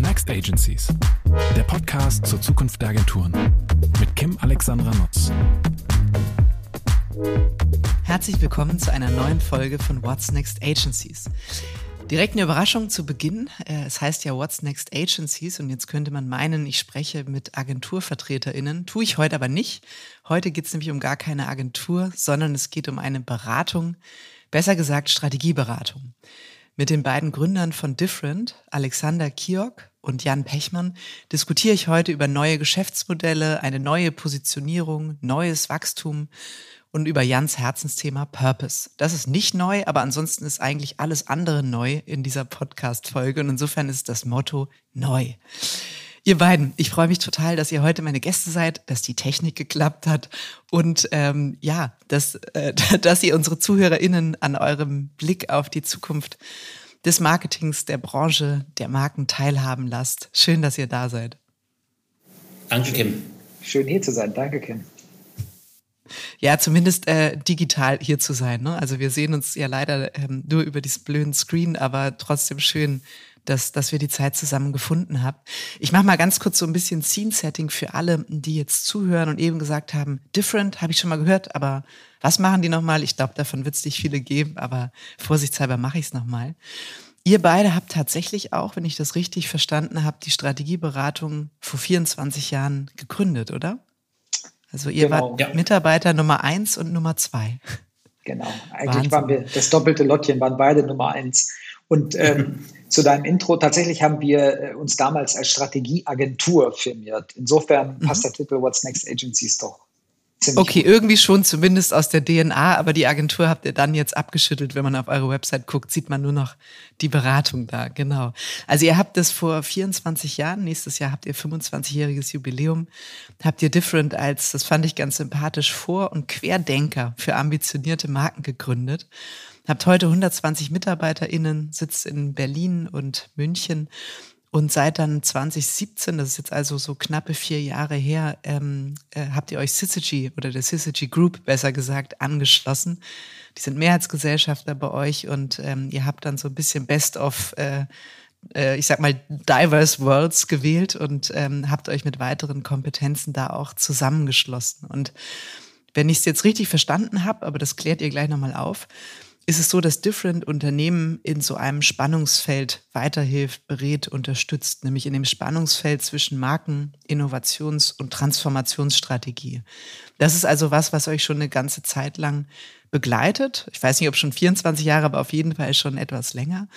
Next Agencies? Der Podcast zur Zukunft der Agenturen mit Kim Alexandra Nutz. Herzlich willkommen zu einer neuen Folge von What's Next Agencies. Direkt eine Überraschung zu Beginn. Äh, es heißt ja What's Next Agencies und jetzt könnte man meinen, ich spreche mit AgenturvertreterInnen. Tue ich heute aber nicht. Heute geht es nämlich um gar keine Agentur, sondern es geht um eine Beratung, besser gesagt Strategieberatung. Mit den beiden Gründern von Different, Alexander Kiok und Jan Pechmann, diskutiere ich heute über neue Geschäftsmodelle, eine neue Positionierung, neues Wachstum und über Jans Herzensthema Purpose. Das ist nicht neu, aber ansonsten ist eigentlich alles andere neu in dieser Podcast-Folge und insofern ist das Motto neu. Ihr beiden, ich freue mich total, dass ihr heute meine Gäste seid, dass die Technik geklappt hat und ähm, ja, dass, äh, dass ihr unsere ZuhörerInnen an eurem Blick auf die Zukunft des Marketings, der Branche, der Marken teilhaben lasst. Schön, dass ihr da seid. Danke, Kim. Schön hier zu sein. Danke, Kim. Ja, zumindest äh, digital hier zu sein. Ne? Also wir sehen uns ja leider ähm, nur über diesen blöden Screen, aber trotzdem schön, dass, dass wir die Zeit zusammen gefunden haben. Ich mache mal ganz kurz so ein bisschen Scene-Setting für alle, die jetzt zuhören und eben gesagt haben, different, habe ich schon mal gehört, aber was machen die nochmal? Ich glaube, davon wird es nicht viele geben, aber vorsichtshalber mache ich es nochmal. Ihr beide habt tatsächlich auch, wenn ich das richtig verstanden habe, die Strategieberatung vor 24 Jahren gegründet, oder? Also ihr genau. wart ja. Mitarbeiter Nummer eins und Nummer zwei. Genau, eigentlich Wahnsinn. waren wir das doppelte Lottchen, waren beide Nummer eins. Und ähm, zu deinem Intro, tatsächlich haben wir äh, uns damals als Strategieagentur firmiert. Insofern mhm. passt der Titel What's Next Agencies doch okay, irgendwie schon, zumindest aus der DNA, aber die Agentur habt ihr dann jetzt abgeschüttelt. Wenn man auf eure Website guckt, sieht man nur noch die Beratung da, genau. Also ihr habt das vor 24 Jahren, nächstes Jahr habt ihr 25-jähriges Jubiläum, habt ihr Different als, das fand ich ganz sympathisch, Vor- und Querdenker für ambitionierte Marken gegründet. Habt heute 120 MitarbeiterInnen, sitzt in Berlin und München und seit dann 2017, das ist jetzt also so knappe vier Jahre her, ähm, äh, habt ihr euch Syzygy oder der Syzygy Group besser gesagt angeschlossen. Die sind Mehrheitsgesellschafter bei euch und ähm, ihr habt dann so ein bisschen Best of, äh, äh, ich sag mal, Diverse Worlds gewählt und ähm, habt euch mit weiteren Kompetenzen da auch zusammengeschlossen. Und wenn ich es jetzt richtig verstanden habe, aber das klärt ihr gleich nochmal auf, ist es so, dass Different Unternehmen in so einem Spannungsfeld weiterhilft, berät, unterstützt, nämlich in dem Spannungsfeld zwischen Marken, Innovations- und Transformationsstrategie. Das ist also was, was euch schon eine ganze Zeit lang begleitet. Ich weiß nicht, ob schon 24 Jahre, aber auf jeden Fall schon etwas länger.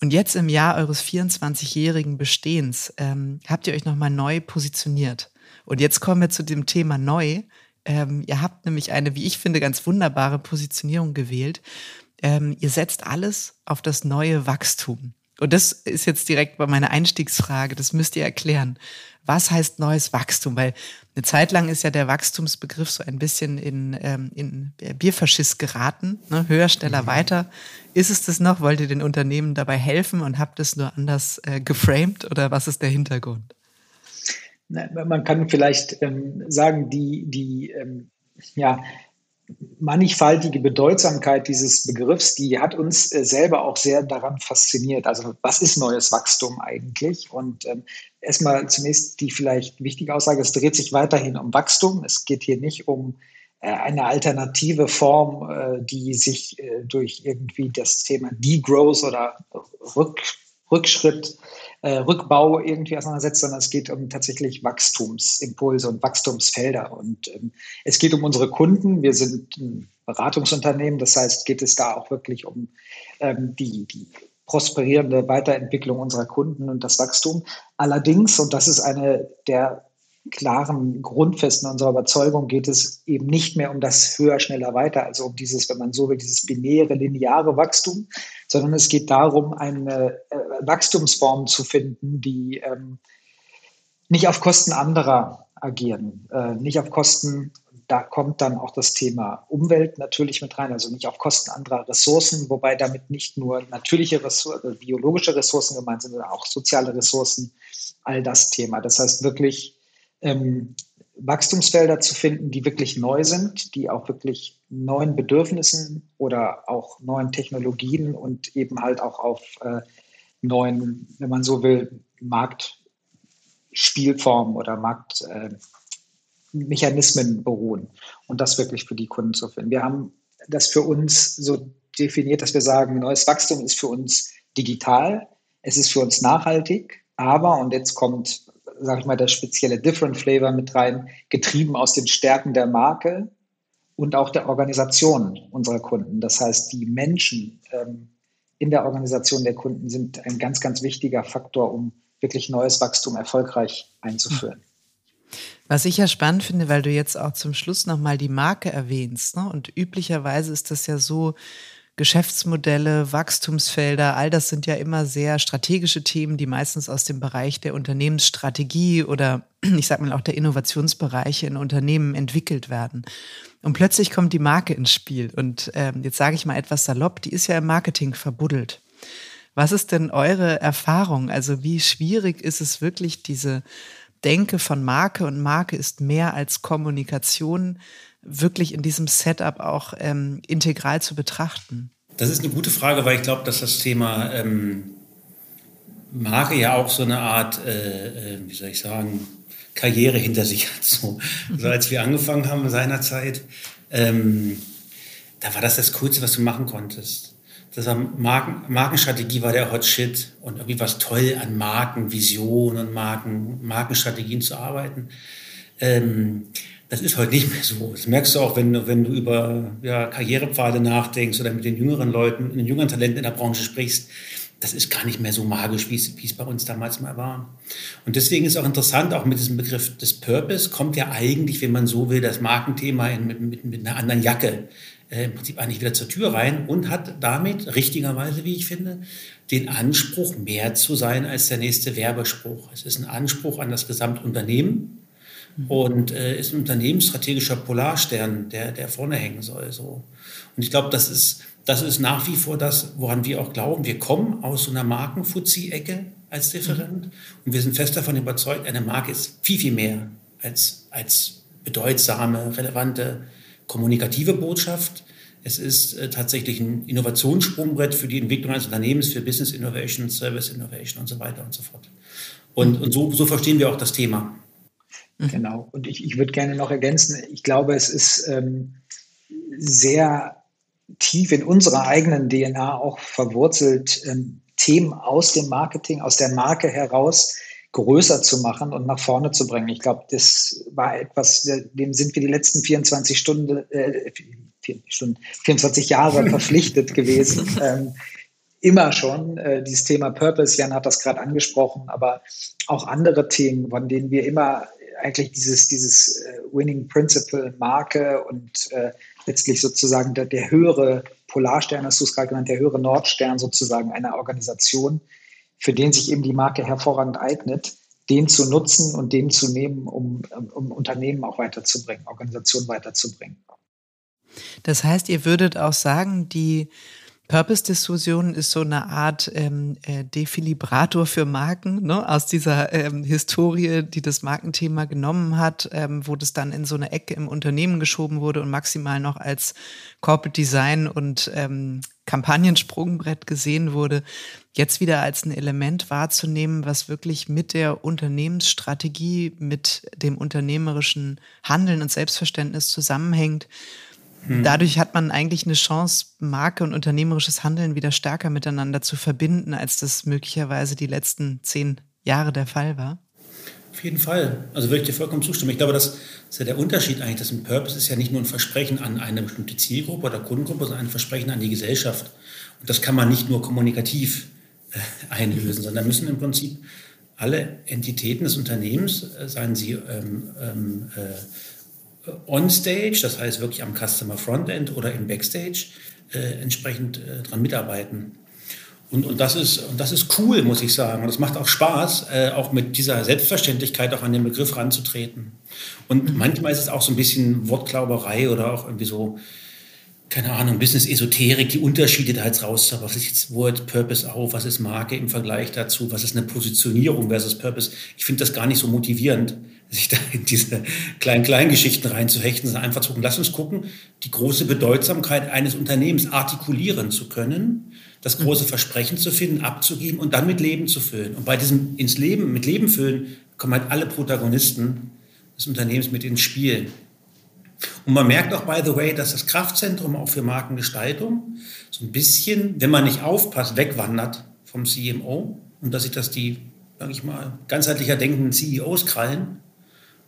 Und jetzt im Jahr eures 24-jährigen Bestehens ähm, habt ihr euch nochmal neu positioniert. Und jetzt kommen wir zu dem Thema neu. Ähm, ihr habt nämlich eine, wie ich finde, ganz wunderbare Positionierung gewählt ähm, ihr setzt alles auf das neue Wachstum. Und das ist jetzt direkt bei meiner Einstiegsfrage, das müsst ihr erklären. Was heißt neues Wachstum? Weil eine Zeit lang ist ja der Wachstumsbegriff so ein bisschen in, ähm, in Bierfaschist geraten. Ne? Höher, schneller, mhm. weiter. Ist es das noch? Wollt ihr den Unternehmen dabei helfen und habt es nur anders äh, geframed oder was ist der Hintergrund? Man kann vielleicht ähm, sagen, die, die ähm, ja, mannigfaltige Bedeutsamkeit dieses Begriffs, die hat uns äh, selber auch sehr daran fasziniert. Also was ist neues Wachstum eigentlich? Und ähm, erstmal zunächst die vielleicht wichtige Aussage, es dreht sich weiterhin um Wachstum. Es geht hier nicht um äh, eine alternative Form, äh, die sich äh, durch irgendwie das Thema Degrowth oder Rück, Rückschritt äh, Rückbau irgendwie auseinandersetzt, sondern es geht um tatsächlich Wachstumsimpulse und Wachstumsfelder. Und ähm, es geht um unsere Kunden. Wir sind ein Beratungsunternehmen, das heißt, geht es da auch wirklich um ähm, die, die prosperierende Weiterentwicklung unserer Kunden und das Wachstum. Allerdings, und das ist eine der klaren Grundfesten unserer Überzeugung geht es eben nicht mehr um das höher, schneller, weiter, also um dieses, wenn man so will, dieses binäre, lineare Wachstum, sondern es geht darum, eine äh, Wachstumsform zu finden, die ähm, nicht auf Kosten anderer agieren, äh, nicht auf Kosten, da kommt dann auch das Thema Umwelt natürlich mit rein, also nicht auf Kosten anderer Ressourcen, wobei damit nicht nur natürliche Ressourcen, biologische Ressourcen gemeint sind, sondern auch soziale Ressourcen, all das Thema. Das heißt wirklich ähm, Wachstumsfelder zu finden, die wirklich neu sind, die auch wirklich neuen Bedürfnissen oder auch neuen Technologien und eben halt auch auf äh, neuen, wenn man so will, Marktspielformen oder Marktmechanismen äh, beruhen und das wirklich für die Kunden zu finden. Wir haben das für uns so definiert, dass wir sagen, neues Wachstum ist für uns digital, es ist für uns nachhaltig, aber, und jetzt kommt, sage ich mal, der spezielle Different Flavor mit rein, getrieben aus den Stärken der Marke und auch der Organisation unserer Kunden. Das heißt, die Menschen ähm, in der Organisation der Kunden sind ein ganz, ganz wichtiger Faktor, um wirklich neues Wachstum erfolgreich einzuführen. Was ich ja spannend finde, weil du jetzt auch zum Schluss nochmal die Marke erwähnst. Ne? Und üblicherweise ist das ja so, Geschäftsmodelle, Wachstumsfelder, all das sind ja immer sehr strategische Themen, die meistens aus dem Bereich der Unternehmensstrategie oder ich sag mal auch der Innovationsbereiche in Unternehmen entwickelt werden. Und plötzlich kommt die Marke ins Spiel. Und ähm, jetzt sage ich mal etwas salopp, die ist ja im Marketing verbuddelt. Was ist denn eure Erfahrung? Also wie schwierig ist es wirklich, diese Denke von Marke und Marke ist mehr als Kommunikation wirklich in diesem Setup auch ähm, integral zu betrachten? Das ist eine gute Frage, weil ich glaube, dass das Thema ähm, Marke ja auch so eine Art, äh, äh, wie soll ich sagen, Karriere hinter sich hat. So, also als wir angefangen haben seinerzeit, ähm, da war das das Coolste, was du machen konntest. Das war Marken, Markenstrategie war der Hot Shit und irgendwie was toll an Markenvisionen und Marken, Markenstrategien zu arbeiten. Ähm, das ist heute nicht mehr so. Das merkst du auch, wenn, du, wenn du über ja, Karrierepfade nachdenkst oder mit den jüngeren Leuten, den jüngeren Talenten in der Branche sprichst. Das ist gar nicht mehr so magisch, wie es, wie es bei uns damals mal war. Und deswegen ist auch interessant, auch mit diesem Begriff des Purpose kommt ja eigentlich, wenn man so will, das Markenthema in, mit, mit, mit einer anderen Jacke äh, im Prinzip eigentlich wieder zur Tür rein und hat damit richtigerweise, wie ich finde, den Anspruch, mehr zu sein als der nächste Werbespruch. Es ist ein Anspruch an das Gesamtunternehmen und äh, ist ein unternehmensstrategischer Polarstern, der, der vorne hängen soll. So. Und ich glaube, das ist, das ist nach wie vor das, woran wir auch glauben. Wir kommen aus so einer Markenfuzzi-Ecke als Different und wir sind fest davon überzeugt, eine Marke ist viel, viel mehr als, als bedeutsame, relevante, kommunikative Botschaft. Es ist äh, tatsächlich ein Innovationssprungbrett für die Entwicklung eines Unternehmens, für Business Innovation, Service Innovation und so weiter und so fort. Und, und so, so verstehen wir auch das Thema. Mhm. Genau. Und ich, ich würde gerne noch ergänzen, ich glaube, es ist ähm, sehr tief in unserer eigenen DNA auch verwurzelt, ähm, Themen aus dem Marketing, aus der Marke heraus größer zu machen und nach vorne zu bringen. Ich glaube, das war etwas, dem sind wir die letzten 24 Stunden, äh, Stunden 24 Jahre verpflichtet gewesen. Ähm, immer schon. Äh, dieses Thema Purpose, Jan hat das gerade angesprochen, aber auch andere Themen, von denen wir immer eigentlich dieses, dieses äh, Winning Principle Marke und äh, letztlich sozusagen der, der höhere Polarstern, hast du es gerade genannt, der höhere Nordstern sozusagen einer Organisation, für den sich eben die Marke hervorragend eignet, den zu nutzen und den zu nehmen, um, um Unternehmen auch weiterzubringen, Organisationen weiterzubringen. Das heißt, ihr würdet auch sagen, die Purpose-Diskussion ist so eine Art ähm, äh, Defilibrator für Marken, ne? aus dieser ähm, Historie, die das Markenthema genommen hat, ähm, wo das dann in so eine Ecke im Unternehmen geschoben wurde und maximal noch als Corporate Design und ähm, Kampagnensprungbrett gesehen wurde, jetzt wieder als ein Element wahrzunehmen, was wirklich mit der Unternehmensstrategie, mit dem unternehmerischen Handeln und Selbstverständnis zusammenhängt hm. Dadurch hat man eigentlich eine Chance, Marke und unternehmerisches Handeln wieder stärker miteinander zu verbinden, als das möglicherweise die letzten zehn Jahre der Fall war. Auf jeden Fall. Also würde ich dir vollkommen zustimmen. Ich glaube, das ist ja der Unterschied eigentlich. Das ein Purpose ist ja nicht nur ein Versprechen an eine bestimmte Zielgruppe oder Kundengruppe, sondern ein Versprechen an die Gesellschaft. Und das kann man nicht nur kommunikativ äh, einlösen, sondern müssen im Prinzip alle Entitäten des Unternehmens, äh, seien sie ähm, ähm, äh, on-stage, das heißt wirklich am Customer Frontend oder im Backstage, äh, entsprechend äh, dran mitarbeiten. Und, und, das ist, und das ist cool, muss ich sagen. Und es macht auch Spaß, äh, auch mit dieser Selbstverständlichkeit auch an den Begriff ranzutreten. Und mhm. manchmal ist es auch so ein bisschen Wortklauberei oder auch irgendwie so, keine Ahnung, Business-Esoterik, die Unterschiede da jetzt raus. Was ist jetzt Word, Purpose auf? Was ist Marke im Vergleich dazu? Was ist eine Positionierung versus Purpose? Ich finde das gar nicht so motivierend sich da in diese kleinen, kleinen Geschichten reinzuhechten, sondern einfach zu gucken, lass uns gucken, die große Bedeutsamkeit eines Unternehmens artikulieren zu können, das große Versprechen zu finden, abzugeben und dann mit Leben zu füllen. Und bei diesem ins Leben, mit Leben füllen, kommen halt alle Protagonisten des Unternehmens mit ins Spiel. Und man merkt auch, by the way, dass das Kraftzentrum auch für Markengestaltung so ein bisschen, wenn man nicht aufpasst, wegwandert vom CMO und dass sich das die, sage ich mal, ganzheitlicher denkenden CEOs krallen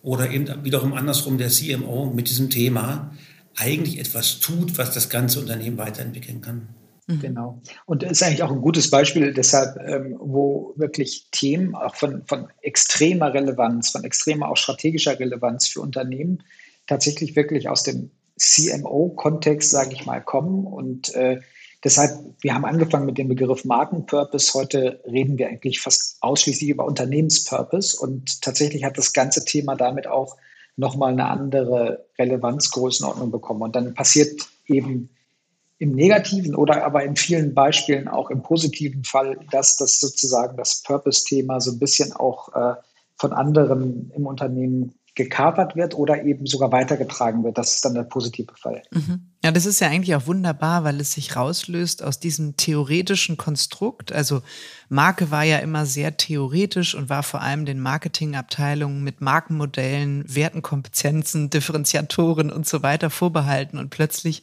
oder eben wiederum andersrum der CMO mit diesem Thema eigentlich etwas tut, was das ganze Unternehmen weiterentwickeln kann. Mhm. Genau. Und das ist eigentlich auch ein gutes Beispiel deshalb, ähm, wo wirklich Themen auch von, von extremer Relevanz, von extremer auch strategischer Relevanz für Unternehmen tatsächlich wirklich aus dem CMO-Kontext, sage ich mal, kommen und äh, Deshalb, wir haben angefangen mit dem Begriff Markenpurpose. Heute reden wir eigentlich fast ausschließlich über Unternehmenspurpose. Und tatsächlich hat das ganze Thema damit auch nochmal eine andere Relevanzgrößenordnung bekommen. Und dann passiert eben im negativen oder aber in vielen Beispielen auch im positiven Fall, dass das sozusagen das Purpose-Thema so ein bisschen auch äh, von anderen im Unternehmen gekapert wird oder eben sogar weitergetragen wird. Das ist dann der positive Fall. Mhm. Ja, das ist ja eigentlich auch wunderbar, weil es sich rauslöst aus diesem theoretischen Konstrukt. Also Marke war ja immer sehr theoretisch und war vor allem den Marketingabteilungen mit Markenmodellen, Wertenkompetenzen, Differenziatoren und so weiter vorbehalten. Und plötzlich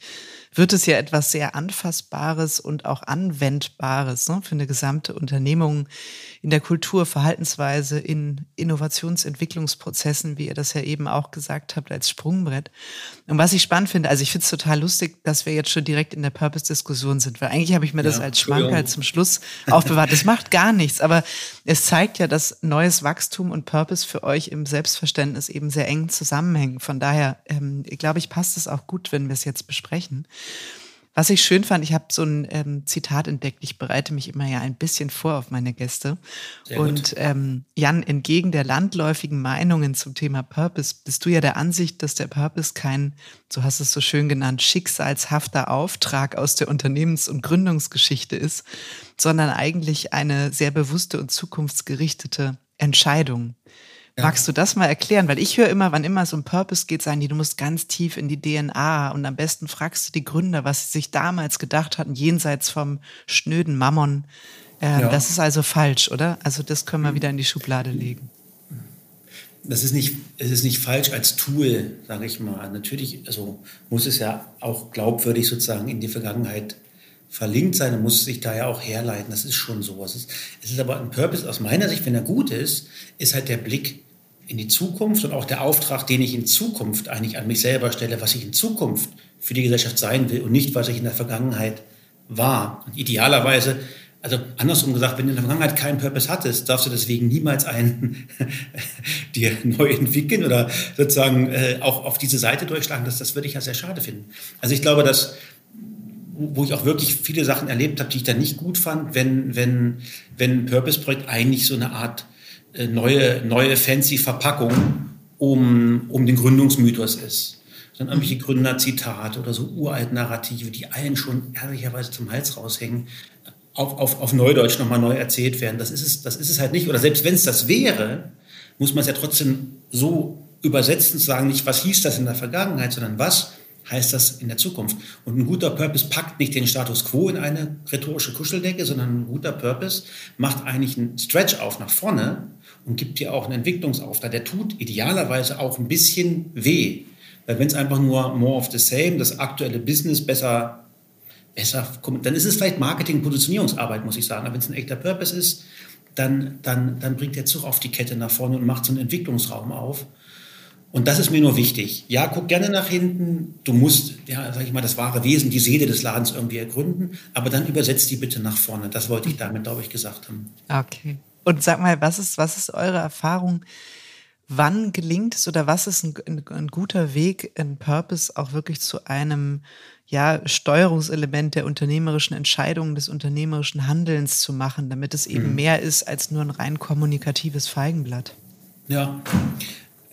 wird es ja etwas sehr Anfassbares und auch Anwendbares ne, für eine gesamte Unternehmung in der Kultur, Verhaltensweise, in Innovationsentwicklungsprozessen, wie ihr das ja eben auch gesagt habt, als Sprungbrett. Und was ich spannend finde, also ich finde es total lustig, dass wir jetzt schon direkt in der Purpose-Diskussion sind, weil eigentlich habe ich mir das als Schmankerl zum Schluss aufbewahrt. Das macht gar nichts, aber es zeigt ja, dass neues Wachstum und Purpose für euch im Selbstverständnis eben sehr eng zusammenhängen. Von daher, ähm, glaube ich, passt es auch gut, wenn wir es jetzt besprechen. Was ich schön fand, ich habe so ein ähm, Zitat entdeckt. Ich bereite mich immer ja ein bisschen vor auf meine Gäste. Sehr und ähm, Jan, entgegen der landläufigen Meinungen zum Thema Purpose, bist du ja der Ansicht, dass der Purpose kein, so hast du es so schön genannt, schicksalshafter Auftrag aus der Unternehmens- und Gründungsgeschichte ist, sondern eigentlich eine sehr bewusste und zukunftsgerichtete Entscheidung. Ja. Magst du das mal erklären? Weil ich höre immer, wann immer so ein Purpose geht, sagen die, du musst ganz tief in die DNA und am besten fragst du die Gründer, was sie sich damals gedacht hatten, jenseits vom schnöden Mammon. Äh, ja. Das ist also falsch, oder? Also das können wir hm. wieder in die Schublade legen. Das ist nicht, es ist nicht falsch als Tool, sage ich mal. Natürlich, also muss es ja auch glaubwürdig sozusagen in die Vergangenheit verlinkt sein muss sich da ja auch herleiten. Das ist schon so. Es ist, es ist aber ein Purpose aus meiner Sicht, wenn er gut ist, ist halt der Blick in die Zukunft und auch der Auftrag, den ich in Zukunft eigentlich an mich selber stelle, was ich in Zukunft für die Gesellschaft sein will und nicht, was ich in der Vergangenheit war. Und idealerweise, also andersrum gesagt, wenn du in der Vergangenheit keinen Purpose hattest, darfst du deswegen niemals einen dir neu entwickeln oder sozusagen äh, auch auf diese Seite durchschlagen. Das, das würde ich ja sehr schade finden. Also ich glaube, dass wo ich auch wirklich viele Sachen erlebt habe, die ich dann nicht gut fand, wenn, wenn, wenn ein Purpose-Projekt eigentlich so eine Art äh, neue, neue fancy Verpackung um, um den Gründungsmythos ist. Dann irgendwelche Gründerzitate oder so uralt Narrative, die allen schon ehrlicherweise zum Hals raushängen, auf, auf, auf Neudeutsch nochmal neu erzählt werden. Das ist, es, das ist es halt nicht. Oder selbst wenn es das wäre, muss man es ja trotzdem so übersetzen, zu sagen, nicht was hieß das in der Vergangenheit, sondern was heißt das in der Zukunft. Und ein guter Purpose packt nicht den Status quo in eine rhetorische Kuscheldecke, sondern ein guter Purpose macht eigentlich einen Stretch auf nach vorne und gibt dir auch einen Entwicklungsauftrag. Der tut idealerweise auch ein bisschen weh. Weil wenn es einfach nur more of the same, das aktuelle Business besser, besser kommt, dann ist es vielleicht Marketing-Positionierungsarbeit, muss ich sagen. Aber wenn es ein echter Purpose ist, dann, dann, dann bringt der Zug auf die Kette nach vorne und macht so einen Entwicklungsraum auf. Und das ist mir nur wichtig. Ja, guck gerne nach hinten. Du musst, ja, sag ich mal, das wahre Wesen, die Seele des Ladens irgendwie ergründen. Aber dann übersetzt die bitte nach vorne. Das wollte ich damit, glaube ich, gesagt haben. Okay. Und sag mal, was ist, was ist eure Erfahrung? Wann gelingt es oder was ist ein, ein, ein guter Weg, ein Purpose auch wirklich zu einem ja, Steuerungselement der unternehmerischen Entscheidungen, des unternehmerischen Handelns zu machen, damit es eben mhm. mehr ist als nur ein rein kommunikatives Feigenblatt? Ja,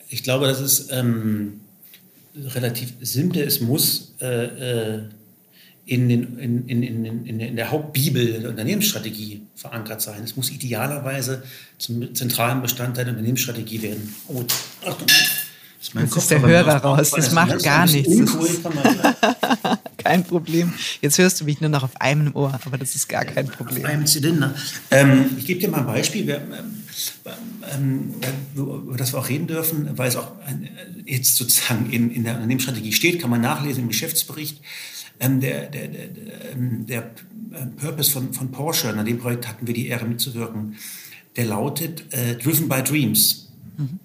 ich glaube, das ist ähm, relativ simpel. Es muss äh, äh, in, den, in, in, in, in der Hauptbibel der Unternehmensstrategie verankert sein. Es muss idealerweise zum zentralen Bestandteil der Unternehmensstrategie werden. Oh, Achtung. Ist Jetzt ist der Hörer raus. Das macht gar nichts. Uncool, kein Problem. Jetzt hörst du mich nur noch auf einem Ohr, aber das ist gar kein Problem. Auf einem Zylinder. Ähm, ich gebe dir mal ein Beispiel, wir, ähm, über das wir auch reden dürfen, weil es auch ein, jetzt sozusagen in, in der Unternehmensstrategie steht, kann man nachlesen im Geschäftsbericht. Ähm, der, der, der, der, äh, Purpose von, von Porsche, an dem Projekt hatten wir die Ehre mitzuwirken, der lautet äh, Driven by Dreams. Mhm.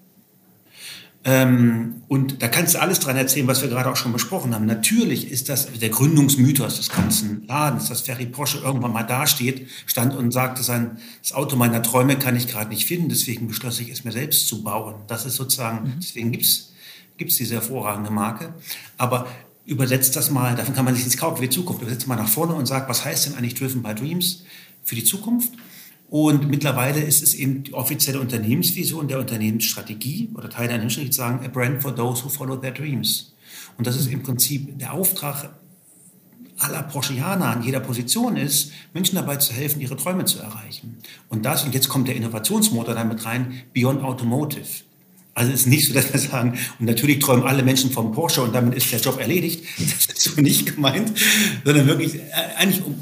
Ähm, und da kannst du alles dran erzählen, was wir gerade auch schon besprochen haben. Natürlich ist das der Gründungsmythos des ganzen Ladens, dass Ferry Porsche irgendwann mal dasteht, stand und sagte, sein, das Auto meiner Träume kann ich gerade nicht finden, deswegen beschloss ich es mir selbst zu bauen. Das ist sozusagen, mhm. deswegen gibt's gibt's diese hervorragende Marke. Aber übersetzt das mal, davon kann man sich ins Kaufen für die Zukunft, übersetzt mal nach vorne und sagt, was heißt denn eigentlich Driven by Dreams für die Zukunft? Und mittlerweile ist es eben die offizielle Unternehmensvision der Unternehmensstrategie oder Teil der Unternehmensstrategie zu sagen, a brand for those who follow their dreams. Und das ist im Prinzip der Auftrag aller Porschianer an jeder Position ist, Menschen dabei zu helfen, ihre Träume zu erreichen. Und das, und jetzt kommt der Innovationsmotor damit rein, Beyond Automotive. Also es ist nicht so, dass wir sagen, und natürlich träumen alle Menschen vom Porsche und damit ist der Job erledigt. Das ist so nicht gemeint, sondern wirklich äh, eigentlich um,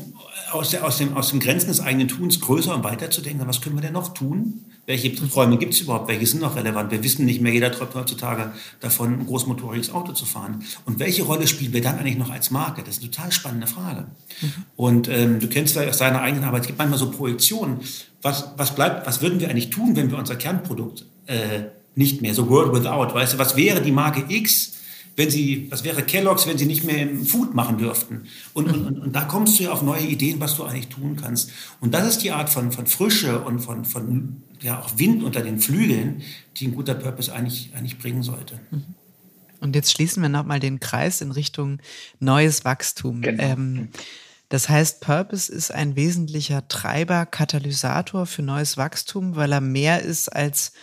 aus, der, aus, dem, aus den Grenzen des eigenen Tuns größer und weiter zu denken, was können wir denn noch tun? Welche Träume gibt es überhaupt? Welche sind noch relevant? Wir wissen nicht mehr, jeder träumt heutzutage davon, ein großmotoriges Auto zu fahren. Und welche Rolle spielen wir dann eigentlich noch als Marke? Das ist eine total spannende Frage. Mhm. Und ähm, du kennst vielleicht aus deiner eigenen Arbeit, es gibt manchmal so Projektionen. Was, was bleibt, was würden wir eigentlich tun, wenn wir unser Kernprodukt äh, nicht mehr, so World Without, weißt du, was wäre die Marke X, wenn sie, was wäre Kellogg's, wenn sie nicht mehr im Food machen dürften? Und, und, und, und, da kommst du ja auf neue Ideen, was du eigentlich tun kannst. Und das ist die Art von, von Frische und von, von ja, auch Wind unter den Flügeln, die ein guter Purpose eigentlich, eigentlich bringen sollte. Und jetzt schließen wir nochmal den Kreis in Richtung neues Wachstum. Genau. Ähm, das heißt, Purpose ist ein wesentlicher Treiber, Katalysator für neues Wachstum, weil er mehr ist als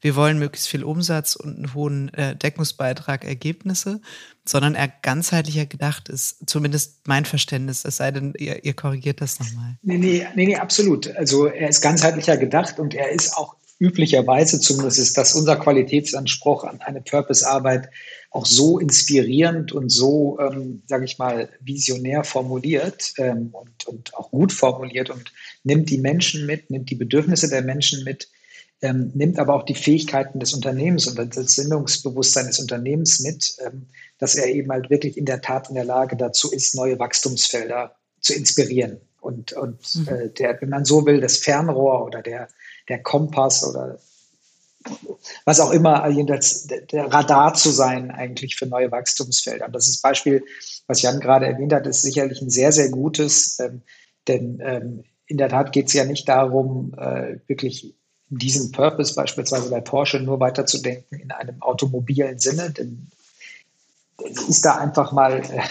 wir wollen möglichst viel Umsatz und einen hohen äh, Deckungsbeitrag, Ergebnisse, sondern er ganzheitlicher gedacht ist, zumindest mein Verständnis, es sei denn, ihr, ihr korrigiert das nochmal. Nee, nee, nee, nee, absolut. Also er ist ganzheitlicher gedacht und er ist auch üblicherweise, zumindest ist das unser Qualitätsanspruch an eine Purpose-Arbeit, auch so inspirierend und so, ähm, sage ich mal, visionär formuliert ähm, und, und auch gut formuliert und nimmt die Menschen mit, nimmt die Bedürfnisse der Menschen mit, ähm, nimmt aber auch die Fähigkeiten des Unternehmens und das Sendungsbewusstsein des Unternehmens mit, ähm, dass er eben halt wirklich in der Tat in der Lage dazu ist, neue Wachstumsfelder zu inspirieren. Und, und mhm. äh, der, wenn man so will, das Fernrohr oder der, der Kompass oder was auch immer, jedenfalls der Radar zu sein eigentlich für neue Wachstumsfelder. Und das ist Beispiel, was Jan gerade erwähnt hat, ist sicherlich ein sehr, sehr gutes, ähm, denn ähm, in der Tat geht es ja nicht darum, äh, wirklich diesen Purpose beispielsweise bei Porsche nur weiterzudenken in einem automobilen Sinne, denn ist da einfach mal äh,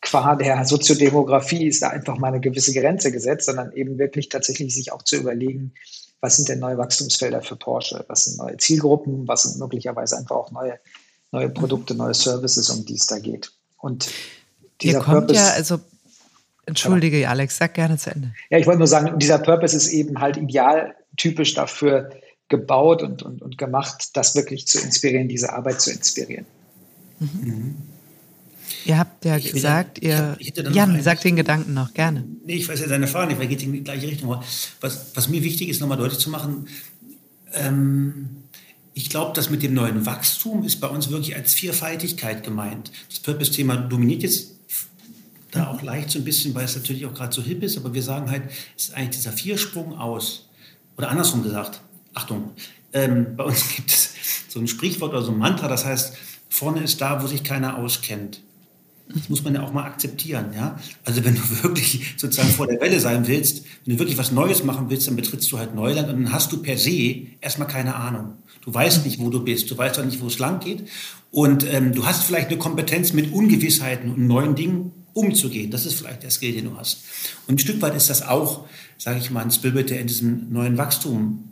qua der Soziodemografie ist da einfach mal eine gewisse Grenze gesetzt, sondern eben wirklich tatsächlich sich auch zu überlegen, was sind denn neue Wachstumsfelder für Porsche, was sind neue Zielgruppen, was sind möglicherweise einfach auch neue, neue Produkte, neue Services, um die es da geht. Und dieser Hier kommt Purpose, ja, also Entschuldige. Alex, sag gerne zu Ende. Ja, ich wollte nur sagen, dieser Purpose ist eben halt ideal typisch dafür gebaut und, und, und gemacht, das wirklich zu inspirieren, diese Arbeit zu inspirieren. Mhm. Ihr habt ja ich gesagt, ihr. Jan, sag den Gedanken noch, gerne. Nee, ich weiß ja deine Frage nicht, weil geht in die gleiche Richtung. Was, was mir wichtig ist, nochmal deutlich zu machen, ähm, ich glaube, das mit dem neuen Wachstum ist bei uns wirklich als Vierfaltigkeit gemeint. Das Purpose-Thema dominiert jetzt da auch leicht so ein bisschen, weil es natürlich auch gerade so hip ist, aber wir sagen halt, es ist eigentlich dieser Viersprung aus. Oder andersrum gesagt, Achtung, ähm, bei uns gibt es so ein Sprichwort oder so ein Mantra, das heißt, vorne ist da, wo sich keiner auskennt. Das muss man ja auch mal akzeptieren, ja. Also wenn du wirklich sozusagen vor der Welle sein willst, wenn du wirklich was Neues machen willst, dann betrittst du halt Neuland und dann hast du per se erstmal keine Ahnung. Du weißt nicht, wo du bist, du weißt auch nicht, wo es lang geht und ähm, du hast vielleicht eine Kompetenz mit Ungewissheiten und neuen Dingen umzugehen. Das ist vielleicht der Skill, den du hast. Und ein Stück weit ist das auch, sage ich mal, ein Spirit, der in diesem neuen Wachstum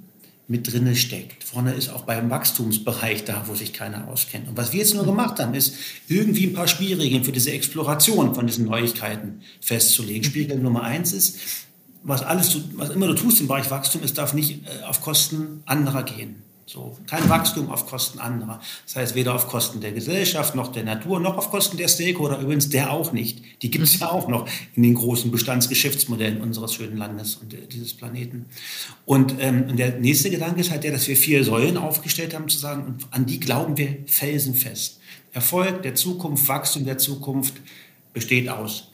mit drinne steckt. Vorne ist auch beim Wachstumsbereich da, wo sich keiner auskennt. Und was wir jetzt nur gemacht haben, ist irgendwie ein paar Spielregeln für diese Exploration von diesen Neuigkeiten festzulegen. Spielregel Nummer eins ist, was alles, was immer du tust im Bereich Wachstum, es darf nicht äh, auf Kosten anderer gehen. So, kein Wachstum auf Kosten anderer. Das heißt, weder auf Kosten der Gesellschaft, noch der Natur, noch auf Kosten der Stakeholder. Übrigens, der auch nicht. Die gibt es ja auch noch in den großen Bestandsgeschäftsmodellen unseres schönen Landes und äh, dieses Planeten. Und, ähm, und der nächste Gedanke ist halt der, dass wir vier Säulen aufgestellt haben, zu sagen, und an die glauben wir felsenfest. Erfolg der Zukunft, Wachstum der Zukunft besteht aus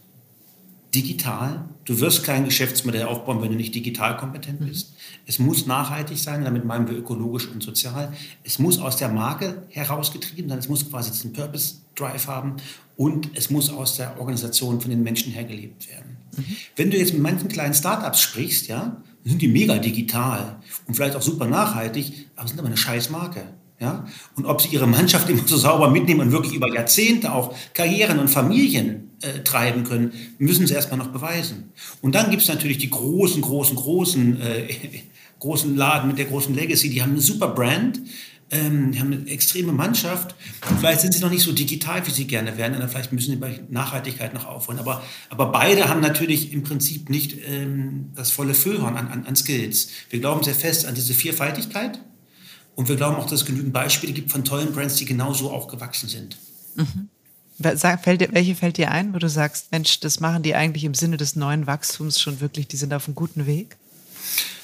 digital. Du wirst kein Geschäftsmodell aufbauen, wenn du nicht digital kompetent mhm. bist. Mhm. Es muss nachhaltig sein, damit meinen wir ökologisch und sozial. Es muss aus der Marke herausgetrieben sein, es muss quasi diesen Purpose Drive haben und es muss aus der Organisation von den Menschen her gelebt werden. Mhm. Wenn du jetzt mit manchen kleinen Startups sprichst, ja, sind die mega digital und vielleicht auch super nachhaltig, aber sind aber eine scheiß Marke. Ja? Und ob sie ihre Mannschaft immer so sauber mitnehmen und wirklich über Jahrzehnte auch Karrieren und Familien äh, treiben können, müssen sie erstmal noch beweisen. Und dann gibt es natürlich die großen, großen, großen, äh, großen Laden mit der großen Legacy, die haben eine super Brand, ähm, die haben eine extreme Mannschaft. Vielleicht sind sie noch nicht so digital, wie sie gerne wären, oder vielleicht müssen sie bei Nachhaltigkeit noch aufholen. Aber, aber beide haben natürlich im Prinzip nicht ähm, das volle Füllhorn an, an, an Skills. Wir glauben sehr fest an diese Vierfaltigkeit und wir glauben auch, dass es genügend Beispiele gibt von tollen Brands, die genauso auch gewachsen sind. Mhm. Fällt welche fällt dir ein, wo du sagst, Mensch, das machen die eigentlich im Sinne des neuen Wachstums schon wirklich, die sind auf einem guten Weg?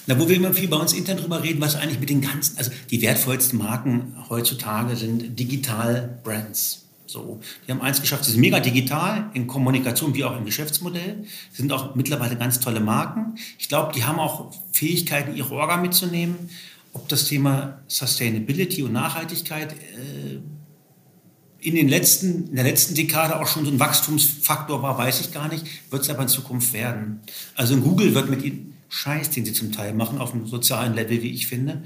Na, wo wir immer viel bei uns intern drüber reden, was eigentlich mit den ganzen, also die wertvollsten Marken heutzutage sind Digital-Brands. So, die haben eins geschafft, sie sind mega digital in Kommunikation wie auch im Geschäftsmodell, sind auch mittlerweile ganz tolle Marken. Ich glaube, die haben auch Fähigkeiten, ihre Orga mitzunehmen ob das Thema Sustainability und Nachhaltigkeit äh, in, den letzten, in der letzten Dekade auch schon so ein Wachstumsfaktor war, weiß ich gar nicht, wird es aber in Zukunft werden. Also Google wird mit dem Scheiß, den sie zum Teil machen, auf einem sozialen Level, wie ich finde,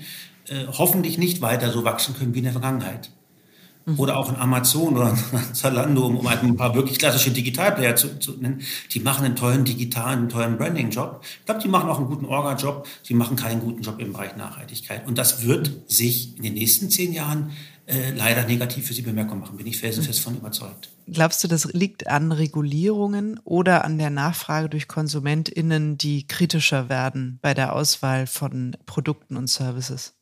äh, hoffentlich nicht weiter so wachsen können wie in der Vergangenheit. Mhm. Oder auch ein Amazon oder ein Zalando, um ein paar wirklich klassische Digitalplayer zu, zu nennen. Die machen einen tollen digitalen, einen tollen Branding-Job. Ich glaube, die machen auch einen guten Orga-Job. Sie machen keinen guten Job im Bereich Nachhaltigkeit. Und das wird sich in den nächsten zehn Jahren äh, leider negativ für sie bemerkbar machen. Bin ich felsenfest von überzeugt. Glaubst du, das liegt an Regulierungen oder an der Nachfrage durch KonsumentInnen, die kritischer werden bei der Auswahl von Produkten und Services?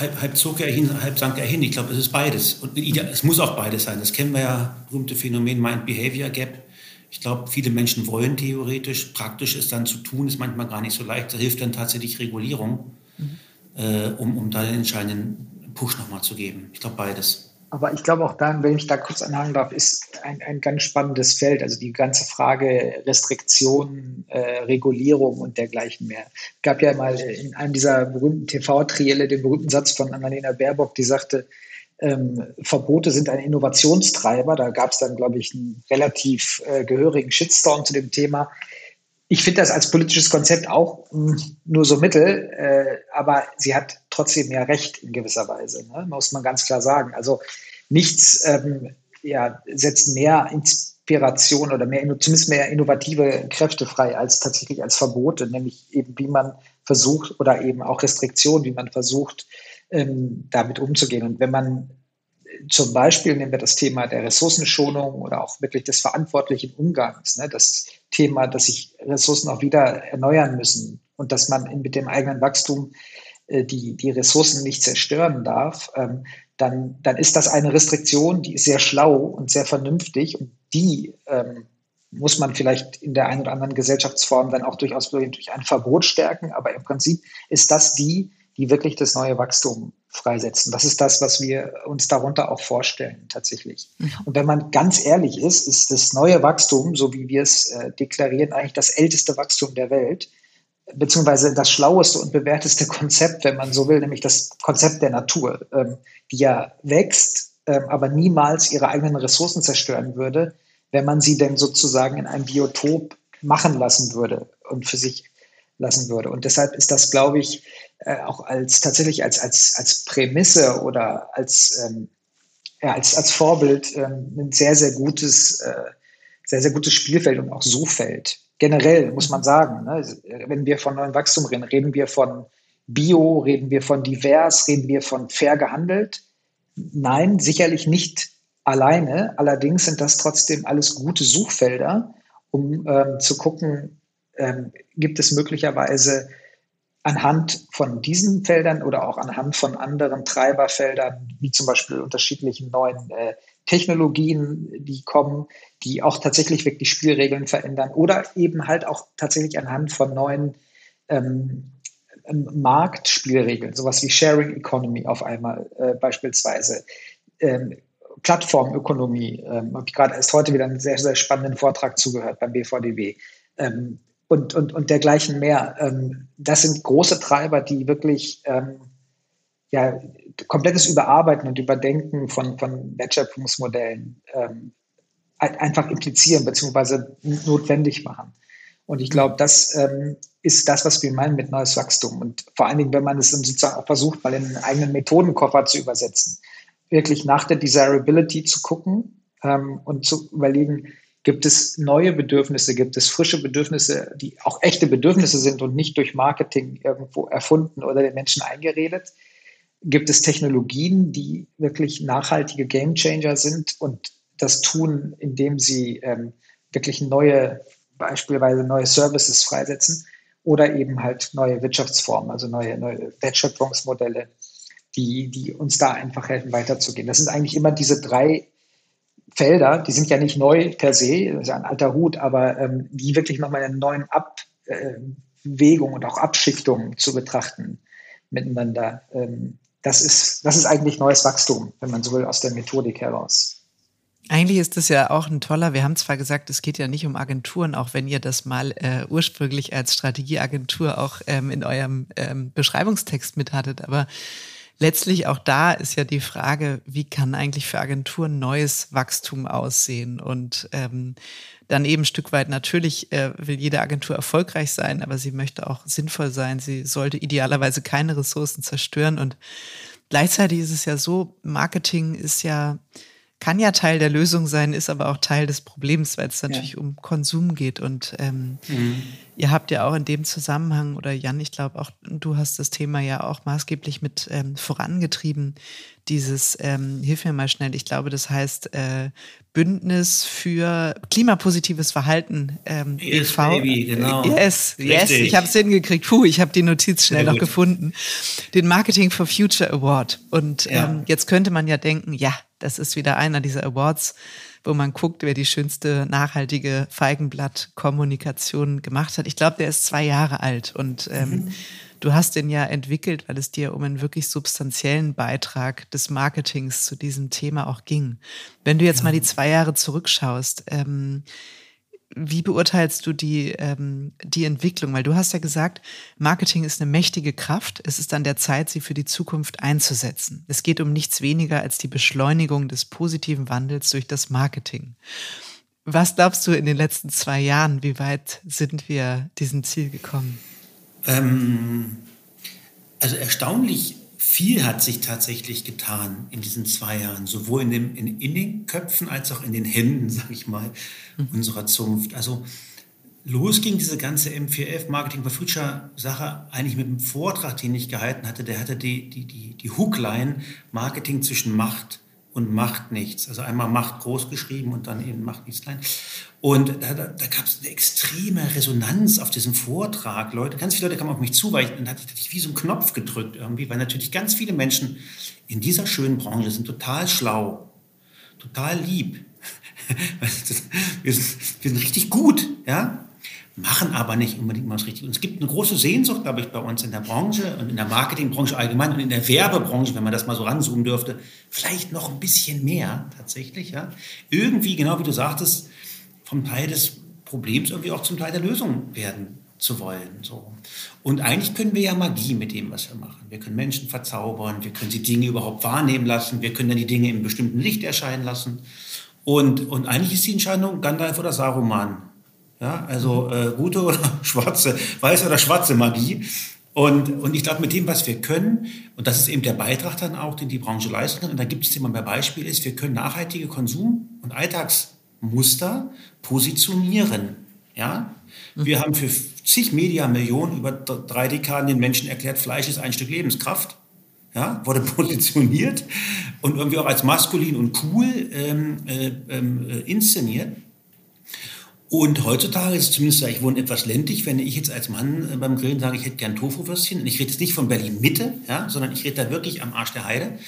halb, halb zog er hin, halb sank er hin. Ich glaube, es ist beides. Und es muss auch beides sein. Das kennen wir ja, berühmte Phänomen Mind-Behavior Gap. Ich glaube, viele Menschen wollen theoretisch, praktisch es dann zu tun, ist manchmal gar nicht so leicht. Da hilft dann tatsächlich Regulierung, mhm. äh, um, um da den entscheidenden Push nochmal zu geben. Ich glaube, beides. Aber ich glaube auch dann, wenn ich da kurz anhaken darf, ist ein, ein ganz spannendes Feld. Also die ganze Frage Restriktionen, äh, Regulierung und dergleichen mehr. Es gab ja mal in einem dieser berühmten TV-Trielle den berühmten Satz von Annalena Baerbock, die sagte, ähm, Verbote sind ein Innovationstreiber. Da gab es dann, glaube ich, einen relativ äh, gehörigen Shitstorm zu dem Thema. Ich finde das als politisches Konzept auch mh, hm, nur so mittel, äh, aber sie hat trotzdem ja recht in gewisser Weise, ne? muss man ganz klar sagen. Also nichts ähm, ja, setzt mehr Inspiration oder mehr, zumindest mehr innovative Kräfte frei als tatsächlich als Verbote, nämlich eben wie man versucht oder eben auch Restriktionen, wie man versucht, ähm, damit umzugehen. Und wenn man zum Beispiel nehmen wir das Thema der Ressourcenschonung oder auch wirklich des verantwortlichen Umgangs, ne, das Thema, dass sich Ressourcen auch wieder erneuern müssen und dass man mit dem eigenen Wachstum äh, die, die Ressourcen nicht zerstören darf, ähm, dann, dann ist das eine Restriktion, die ist sehr schlau und sehr vernünftig und die ähm, muss man vielleicht in der einen oder anderen Gesellschaftsform dann auch durchaus durch ein Verbot stärken, aber im Prinzip ist das die, die wirklich das neue Wachstum freisetzen. Das ist das, was wir uns darunter auch vorstellen, tatsächlich. Mhm. Und wenn man ganz ehrlich ist, ist das neue Wachstum, so wie wir es äh, deklarieren, eigentlich das älteste Wachstum der Welt, beziehungsweise das schlaueste und bewährteste Konzept, wenn man so will, nämlich das Konzept der Natur, ähm, die ja wächst, ähm, aber niemals ihre eigenen Ressourcen zerstören würde, wenn man sie denn sozusagen in einem Biotop machen lassen würde und für sich lassen würde. Und deshalb ist das, glaube ich, äh, auch als tatsächlich als, als, als Prämisse oder als, ähm, ja, als, als Vorbild ähm, ein sehr, sehr gutes, äh, sehr, sehr gutes Spielfeld und auch Suchfeld. Generell muss man sagen, ne, wenn wir von neuem Wachstum reden, reden wir von bio, reden wir von divers, reden wir von fair gehandelt? Nein, sicherlich nicht alleine. Allerdings sind das trotzdem alles gute Suchfelder, um ähm, zu gucken, ähm, gibt es möglicherweise anhand von diesen Feldern oder auch anhand von anderen Treiberfeldern, wie zum Beispiel unterschiedlichen neuen äh, Technologien, die kommen, die auch tatsächlich wirklich Spielregeln verändern oder eben halt auch tatsächlich anhand von neuen ähm, ähm Marktspielregeln, sowas wie Sharing Economy auf einmal äh, beispielsweise, ähm, Plattformökonomie, ähm, habe ich gerade erst heute wieder einen sehr, sehr spannenden Vortrag zugehört beim BVDW. Ähm, und, und, und dergleichen mehr. Ähm, das sind große Treiber, die wirklich ähm, ja, komplettes Überarbeiten und Überdenken von, von Wertschöpfungsmodellen ähm, einfach implizieren bzw. notwendig machen. Und ich glaube, das ähm, ist das, was wir meinen mit neues Wachstum. Und vor allen Dingen, wenn man es sozusagen auch versucht, mal in einen eigenen Methodenkoffer zu übersetzen, wirklich nach der Desirability zu gucken ähm, und zu überlegen, Gibt es neue Bedürfnisse? Gibt es frische Bedürfnisse, die auch echte Bedürfnisse sind und nicht durch Marketing irgendwo erfunden oder den Menschen eingeredet? Gibt es Technologien, die wirklich nachhaltige Gamechanger sind und das tun, indem sie ähm, wirklich neue, beispielsweise neue Services freisetzen oder eben halt neue Wirtschaftsformen, also neue, neue Wertschöpfungsmodelle, die, die uns da einfach helfen, weiterzugehen. Das sind eigentlich immer diese drei Felder, die sind ja nicht neu per se, das ist ja ein alter Hut, aber ähm, die wirklich nochmal in neuen Abwägung äh, und auch Abschichtungen zu betrachten miteinander. Ähm, das, ist, das ist eigentlich neues Wachstum, wenn man so will, aus der Methodik heraus. Eigentlich ist das ja auch ein toller, wir haben zwar gesagt, es geht ja nicht um Agenturen, auch wenn ihr das mal äh, ursprünglich als Strategieagentur auch ähm, in eurem ähm, Beschreibungstext mit hattet, aber letztlich auch da ist ja die Frage, wie kann eigentlich für Agenturen neues Wachstum aussehen? Und ähm, dann eben ein Stück weit natürlich äh, will jede Agentur erfolgreich sein, aber sie möchte auch sinnvoll sein. Sie sollte idealerweise keine Ressourcen zerstören. Und gleichzeitig ist es ja so, Marketing ist ja kann ja Teil der Lösung sein, ist aber auch Teil des Problems, weil es natürlich ja. um Konsum geht. Und ähm, mhm. ihr habt ja auch in dem Zusammenhang, oder Jan, ich glaube auch, du hast das Thema ja auch maßgeblich mit ähm, vorangetrieben, dieses, ähm, hilf mir mal schnell, ich glaube, das heißt äh, Bündnis für klimapositives Verhalten. Ähm, yes, e baby, genau. Yes, yes, ich habe es hingekriegt. Puh, ich habe die Notiz schnell noch gefunden. Den Marketing for Future Award. Und ja. ähm, jetzt könnte man ja denken, ja, das ist wieder einer dieser Awards, wo man guckt, wer die schönste nachhaltige Feigenblatt-Kommunikation gemacht hat. Ich glaube, der ist zwei Jahre alt und ähm, mhm. du hast den ja entwickelt, weil es dir um einen wirklich substanziellen Beitrag des Marketings zu diesem Thema auch ging. Wenn du jetzt ja. mal die zwei Jahre zurückschaust, ähm, wie beurteilst du die, ähm, die Entwicklung? Weil du hast ja gesagt, Marketing ist eine mächtige Kraft. Es ist an der Zeit, sie für die Zukunft einzusetzen. Es geht um nichts weniger als die Beschleunigung des positiven Wandels durch das Marketing. Was glaubst du in den letzten zwei Jahren, wie weit sind wir diesem Ziel gekommen? Ähm, also erstaunlich viel hat sich tatsächlich getan in diesen zwei Jahren, sowohl in, dem, in, in den Köpfen als auch in den Händen, sage ich mal, mhm. unserer Zunft. Also los ging diese ganze M4F Marketing for Future Sache eigentlich mit einem Vortrag, den ich gehalten hatte. Der hatte die, die, die, die Hookline Marketing zwischen Macht und Macht nichts. Also einmal Macht groß geschrieben und dann eben Macht nichts klein. Und da, da, da gab es eine extreme Resonanz auf diesem Vortrag. Leute, ganz viele Leute kamen auf mich zu, weil ich, dann hatte ich wie so einen Knopf gedrückt irgendwie, weil natürlich ganz viele Menschen in dieser schönen Branche sind total schlau, total lieb. wir, sind, wir sind richtig gut, ja machen aber nicht unbedingt immer das Richtige. Und es gibt eine große Sehnsucht, glaube ich, bei uns in der Branche und in der Marketingbranche allgemein und in der Werbebranche, wenn man das mal so ranzoomen dürfte, vielleicht noch ein bisschen mehr tatsächlich. Ja? Irgendwie, genau wie du sagtest, vom Teil des Problems irgendwie auch zum Teil der Lösung werden zu wollen. So. Und eigentlich können wir ja Magie mit dem, was wir machen. Wir können Menschen verzaubern, wir können sie Dinge überhaupt wahrnehmen lassen, wir können dann die Dinge im bestimmten Licht erscheinen lassen. Und, und eigentlich ist die Entscheidung Gandalf oder Saruman. Ja, also äh, gute oder schwarze, weiße oder schwarze Magie. Und, und ich glaube, mit dem, was wir können, und das ist eben der Beitrag dann auch, den die Branche leisten kann, und da gibt es immer mehr Beispiel ist, wir können nachhaltige Konsum- und Alltagsmuster positionieren. Ja? Mhm. Wir haben für zig Media-Millionen über drei Dekaden den Menschen erklärt, Fleisch ist ein Stück Lebenskraft. Ja, wurde positioniert und irgendwie auch als maskulin und cool ähm, äh, äh, inszeniert. Und heutzutage ist es zumindest, ich wohne etwas ländlich, wenn ich jetzt als Mann äh, beim Grillen sage, ich hätte gern Tofu-Würstchen, und ich rede jetzt nicht von Berlin-Mitte, ja, sondern ich rede da wirklich am Arsch der Heide.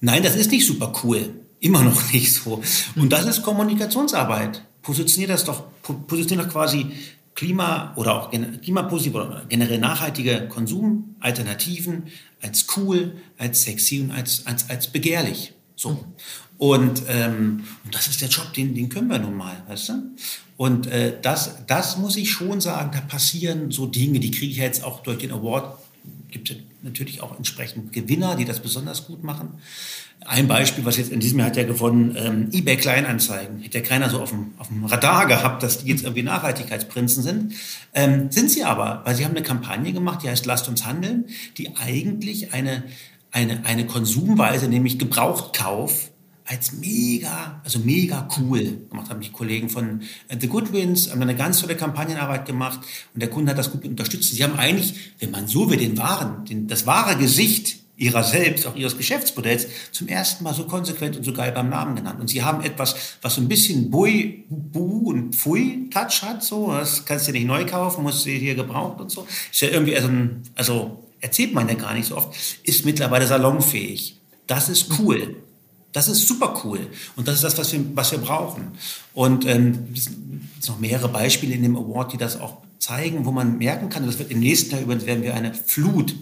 Nein, das ist nicht super cool. Immer noch nicht so. Und das ist Kommunikationsarbeit. Positioniert das doch, positioniert doch quasi Klima oder auch klimapositiv oder generell nachhaltige Konsumalternativen als cool, als sexy und als, als, als begehrlich. So. Und, ähm, und das ist der Job, den, den können wir nun mal, weißt du? Und äh, das, das muss ich schon sagen, da passieren so Dinge, die kriege ich jetzt auch durch den Award. Gibt es natürlich auch entsprechend Gewinner, die das besonders gut machen. Ein Beispiel, was jetzt in diesem Jahr hat ja gewonnen, ähm, eBay Kleinanzeigen. Hätte ja keiner so auf dem, auf dem Radar gehabt, dass die jetzt irgendwie Nachhaltigkeitsprinzen sind. Ähm, sind sie aber, weil sie haben eine Kampagne gemacht, die heißt Lasst uns handeln, die eigentlich eine, eine, eine Konsumweise, nämlich Gebrauchtkauf, als mega, also mega cool gemacht haben die Kollegen von äh, The Goodwins, haben eine ganz tolle Kampagnenarbeit gemacht und der Kunde hat das gut unterstützt. Sie haben eigentlich, wenn man so will, den wahren, den, das wahre Gesicht ihrer selbst, auch ihres Geschäftsmodells, zum ersten Mal so konsequent und so geil beim Namen genannt. Und sie haben etwas, was so ein bisschen Bui, Bu und Pfui-Touch hat, so, das kannst du nicht neu kaufen, musst du hier gebraucht und so. Ist ja irgendwie, also, also erzählt man ja gar nicht so oft, ist mittlerweile salonfähig. Das ist cool. Das ist super cool. Und das ist das, was wir, was wir brauchen. Und ähm, es sind noch mehrere Beispiele in dem Award, die das auch zeigen, wo man merken kann, das wird im nächsten Jahr übrigens werden wir eine Flut